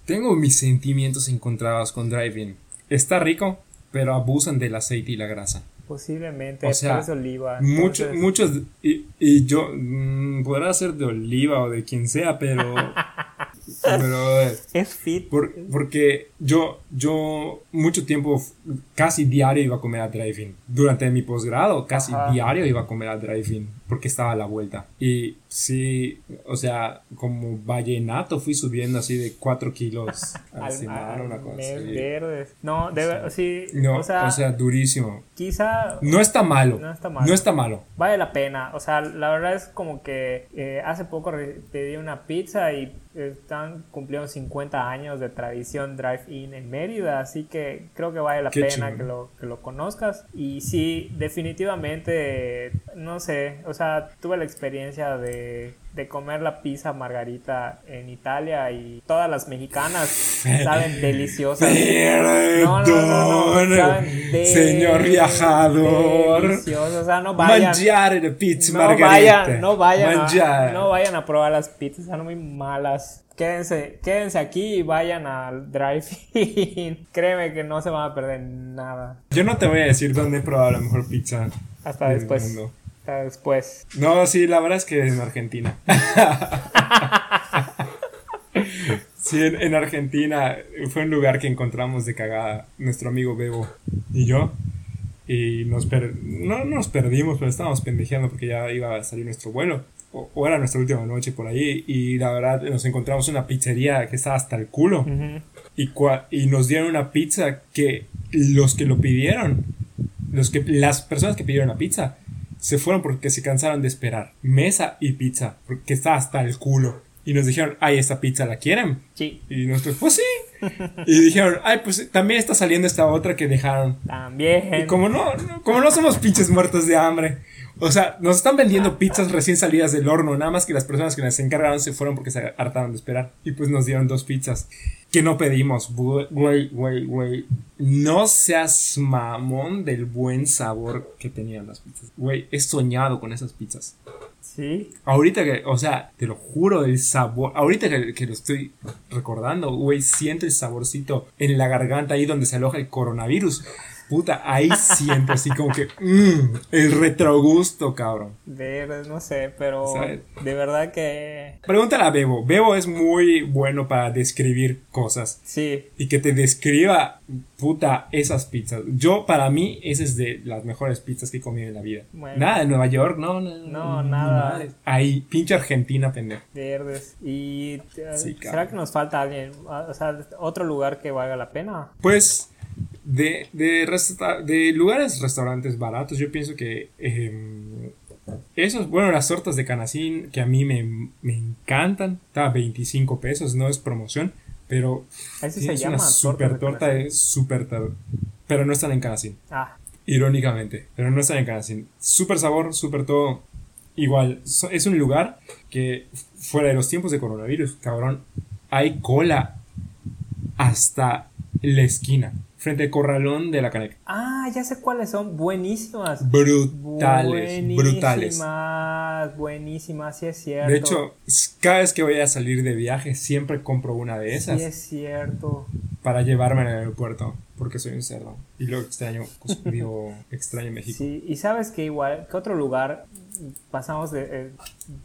Tengo mis sentimientos encontrados con drive-in. Está rico, pero abusan del aceite y la grasa. Posiblemente, o sea, de oliva. Muchos, muchos, y, y yo, mm, podrá ser de oliva o de quien sea, pero [LAUGHS] Brother. Es fit. Por- porque yo, yo mucho tiempo, casi diario iba a comer a drive-in. Durante mi posgrado, casi Ajá. diario iba a comer a drive-in. Porque estaba a la vuelta. Y sí, o sea, como vallenato fui subiendo así de 4 kilos [LAUGHS] Al- semana, una cosa así. No, debe, sí. No, o sea, durísimo. quizá No está malo. No está malo. No está malo. vale la pena. O sea, la verdad es como que eh, hace poco pedí una pizza y están cumpliendo 50 años de tradición drive-in en Mérida, así que creo que vale la Qué pena que lo, que lo conozcas. Y sí, definitivamente, no sé, o sea, tuve la experiencia de, de comer la pizza margarita en Italia y todas las mexicanas saben [LAUGHS] deliciosas. No, no, no, no, saben de- Señor viajador. Deliciosas, o sea, no vayan. Mangiare pizza No margarita. vayan, no vayan, a, no vayan a probar las pizzas, están muy malas. Quédense, quédense aquí y vayan al drive-in. [LAUGHS] Créeme que no se van a perder nada. Yo no te voy a decir dónde he probado la mejor pizza. Hasta después. mundo. Hasta después. No, sí, la verdad es que en Argentina. [LAUGHS] sí, en, en Argentina fue un lugar que encontramos de cagada nuestro amigo Bebo y yo. Y nos per- no nos perdimos, pero estábamos pendejeando porque ya iba a salir nuestro vuelo. O, o era nuestra última noche por ahí. Y la verdad nos encontramos una pizzería que estaba hasta el culo. Y, cua- y nos dieron una pizza que los que lo pidieron, los que, las personas que pidieron la pizza, se fueron porque se cansaron de esperar. Mesa y pizza, porque estaba hasta el culo. Y nos dijeron, ay, esta pizza la quieren. Sí, Y nosotros, pues sí. Y dijeron, ay, pues también está saliendo esta otra que dejaron. también. Y como no- como no somos pinches muertos de hambre. O sea, nos están vendiendo pizzas recién salidas del horno. Nada más que las personas que las encargaron se fueron porque se hartaron de esperar. Y pues nos dieron dos pizzas. Que no pedimos. Güey, güey, güey. No seas mamón del buen sabor que tenían las pizzas. Güey, he soñado con esas pizzas. Sí. Ahorita que, o sea, te lo juro, el sabor. Ahorita que, que lo estoy recordando, güey, siento el saborcito en la garganta ahí donde se aloja el coronavirus. Puta, ahí siento así como que. mmm, el retrogusto, cabrón. De, no sé, pero ¿Sabes? de verdad que Pregúntale a Bebo. Bebo es muy bueno para describir cosas. sí. Y que te describa, puta, esas pizzas. Yo, para mí, esa es de las mejores pizzas que he comido en la vida. Bueno. Nada de Nueva York, no, no, No, nada. madres. Ahí, pinche Argentina, pendejo. Verdes. Y Sí, ¿será que nos falta alguien? O sea, otro lugar que valga la pena. Pues de, de, resta- de lugares, restaurantes baratos, yo pienso que em, esos, bueno, las tortas de canacín que a mí me, me encantan, está a 25 pesos, no es promoción, pero se llama. una super de torta, es super pero no están en canacín, Ah, irónicamente, pero no están en canacín. Super sabor, super todo. Igual, es un lugar que fuera de los tiempos de coronavirus, cabrón, hay cola hasta la esquina, frente al corralón de la caneca. ah, ya sé cuáles son. Buenísimas. Brutales, brutales. Buenísimas, buenísimas, sí es cierto. De hecho, cada vez que voy a salir de viaje, siempre compro una de esas sí es cierto. para llevarme al aeropuerto, porque soy un cerdo. Y luego extraño, pues, [LAUGHS] digo, extraño México. Sí, y sabes que igual, ¿qué otro lugar pasamos de, eh,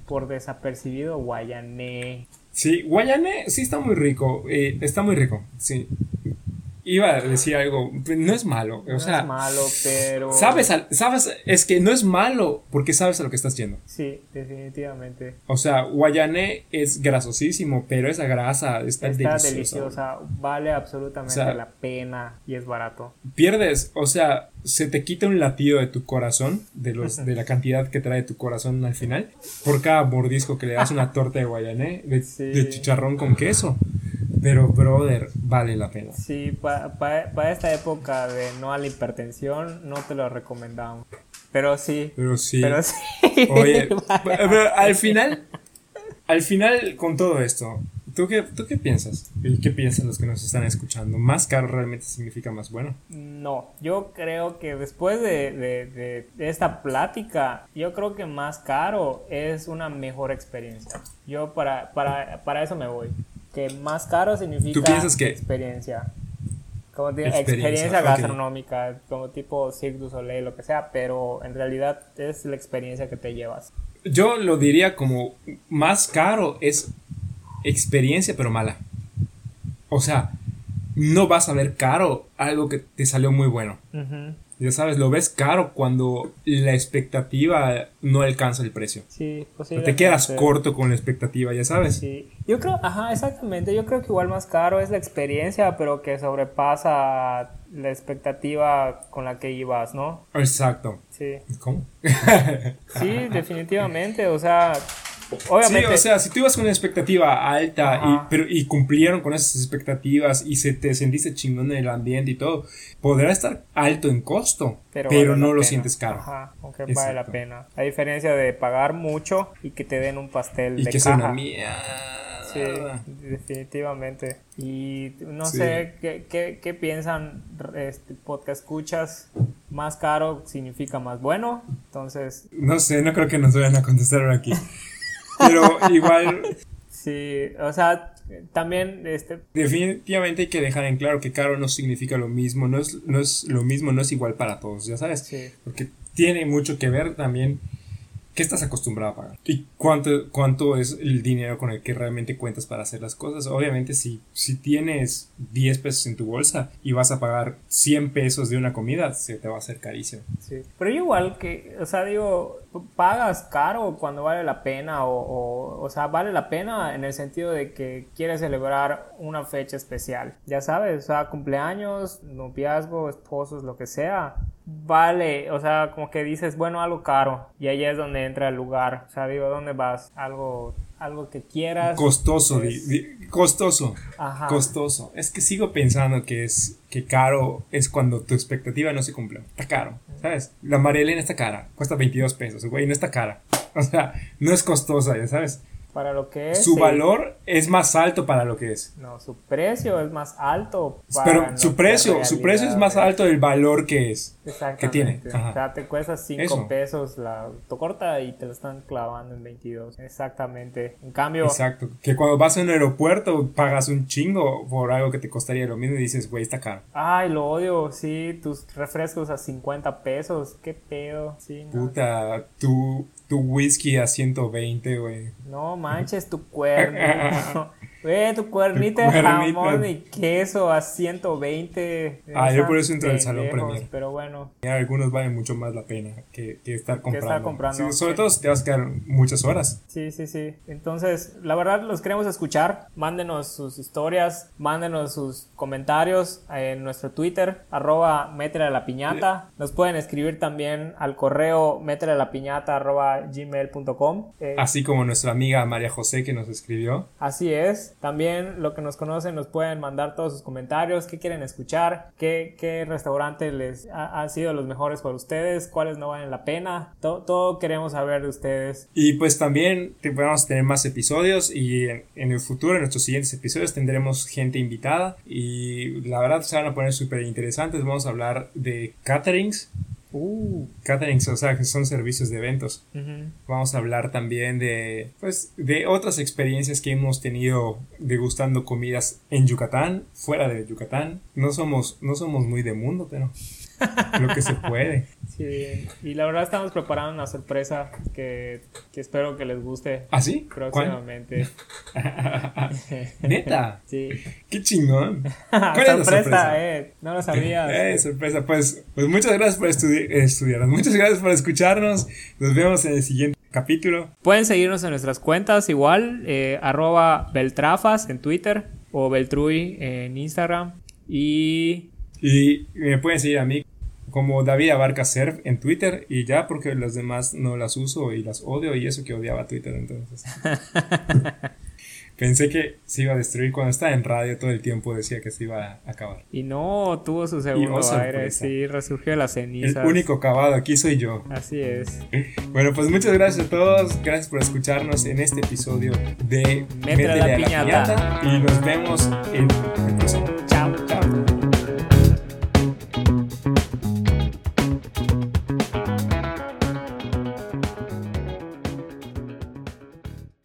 por desapercibido? Guayané. Sí, Guayane sí está muy rico, eh, está muy rico, sí. Iba a decir algo, no es malo, No o sea, es malo, pero... sabes, al- sabes, es que no es malo porque sabes a lo que estás yendo. Sí, definitivamente. O sea, Guayané es grasosísimo, pero esa grasa está, Está deliciosa. deliciosa, vale absolutamente O sea, la pena y es barato. Pierdes, o sea, se te quita un latido de tu corazón, de, los, [LAUGHS] de la cantidad que trae tu corazón al final, por cada mordisco que le das una torta de Guayané, de, Sí. de chicharrón con queso. Pero, brother, vale la pena. Sí, para esta época de no a la hipertensión, no te lo recomendamos. Pero sí, Pero sí. pero sí. Oye, [LAUGHS] pero al final, al final, con todo esto, ¿tú qué, ¿tú qué piensas? ¿Y qué piensan los que nos están escuchando? ¿Más caro realmente significa más bueno? No, yo creo que después de, de- de- de esta plática, yo creo que más caro es una mejor experiencia. Yo para, para, para eso me voy. Que más caro significa ¿Tú piensas que- experiencia. Como Experiencia, experiencia, gastronómica, como tipo Cirque du Soleil, lo que sea, pero en realidad es la experiencia que te llevas. Yo lo diría como más caro es experiencia pero mala. O sea, no vas a ver caro algo que te salió muy bueno. Ya sabes, lo ves caro cuando la expectativa no alcanza el precio. Sí, Te quedas corto con la expectativa, ya sabes. Sí. Yo creo, ajá, exactamente. Yo creo que igual más caro es la experiencia, pero que sobrepasa la expectativa con la que ibas, ¿no? Exacto. Sí. ¿Cómo? sí, [LAUGHS] definitivamente. O sea, Obviamente. Sí, o sea, si tú ibas con una expectativa alta y, pero, y cumplieron con esas expectativas y se te sentiste chingón en el ambiente y todo, podrá estar alto en costo, pero, no lo sientes caro. Ajá, aunque vale la pena. A diferencia de pagar mucho y que te den un pastel y de que caja. Sea una mierda. Sí, definitivamente. Y no sé ¿qué, qué, qué, piensan, este podcast escuchas. Más caro significa más bueno. Entonces. No sé, no creo que nos vayan a contestar aquí. [LAUGHS] Pero igual. Sí, o sea, también este definitivamente hay que dejar en claro que caro no significa lo mismo, no es, no es lo mismo, no es igual para todos, ya sabes. Sí. Porque tiene mucho que ver también qué estás acostumbrado a pagar y cuánto, cuánto es el dinero con el que realmente cuentas para hacer las cosas. Obviamente, si, si tienes 10 pesos en tu bolsa y vas a pagar 100 pesos de una comida, se te va a hacer carísimo. Sí, pero igual que, o sea, digo, pagas caro cuando vale la pena o, o, o sea, vale la pena en el sentido de que quieres celebrar una fecha especial. Ya sabes, o sea, cumpleaños, noviazgo, esposos, lo que sea vale, o sea, como que dices, bueno, algo caro. Y ahí es donde entra el lugar. O sea, digo, ¿dónde vas? Algo, algo que quieras. Costoso, costoso. Ajá. Costoso. Es que sigo pensando que es que caro es cuando tu expectativa no se cumple. Está caro, ¿sabes? La Marielena está cara, cuesta 22 pesos, güey, no está cara. O sea, no es costosa, ya sabes para lo que es. Su valor es más alto para lo que es. No, su precio es más alto. Para Pero su precio, su precio es más alto del valor que es. Que tiene. O sea, te cuesta 5 pesos la autocorta y te lo están clavando en 22. Exactamente. En cambio. Exacto. Que cuando vas a un aeropuerto pagas un chingo por algo que te costaría lo mismo y dices, güey, está caro. Ay, lo odio. Sí, tus refrescos a 50 pesos. Qué pedo. Sí, Puta, tú tu whisky a 120, güey. No manches tu cuerno. [LAUGHS] Ve, tu cuernito de jamón y queso a 120. Ah, yo por eso entro al Salón Premier. Pero bueno. algunos valen mucho más la pena que, que estar comprando. sobre todo si te vas a quedar muchas horas. Sí, sí, sí. Entonces, la verdad, los queremos escuchar. Mándenos sus historias, mándenos sus comentarios en nuestro Twitter, arroba métele a la piñata. Nos pueden escribir también al correo métele a la piñata arroba gmail.com. Eh, Así como nuestra amiga María José que nos escribió. Así es. También lo que nos conocen nos pueden mandar todos sus comentarios, qué quieren escuchar, qué, qué restaurantes les han sido los mejores para ustedes, cuáles no valen la pena. Todo, queremos saber de ustedes. Y pues también vamos a tener más episodios y en, el futuro, en nuestros siguientes episodios, tendremos gente invitada y la verdad se van a poner súper interesantes. Vamos a hablar de caterings Uh. Caterings, o sea, que son servicios de eventos. Vamos a hablar también de, pues, de otras experiencias que hemos tenido degustando comidas en Yucatán, fuera de Yucatán. No somos, no somos muy de mundo, pero [LAUGHS] lo que se puede. Sí, y la verdad estamos preparando una sorpresa que, que espero que les guste. ¿Ah, sí? Próximamente. [LAUGHS] ¿Neta? Sí. ¡Qué chingón! [LAUGHS] ¿Cuál sorpresa, es la sorpresa? Eh, no lo sabías. [LAUGHS] Eh, sorpresa. Pues, pues muchas gracias por estudi estudiar. Muchas gracias por escucharnos. Nos vemos en el siguiente capítulo. Pueden seguirnos en nuestras cuentas igual, eh, arroba Beltrafas en Twitter o Beltrui en Instagram. Y y me pueden seguir a mí como David Abarca Serv en Twitter y ya porque las demás no las uso y las odio y eso que odiaba Twitter entonces. [LAUGHS] Pensé que se iba a destruir cuando estaba en radio todo el tiempo decía que se iba a acabar. Y no, tuvo su segundo oh, aire, sí, resurgió de las cenizas. El único acabado aquí soy yo. Así es. Bueno, pues muchas gracias a todos, gracias por escucharnos en este episodio de Métele, la, piñata. y nos vemos en el próximo.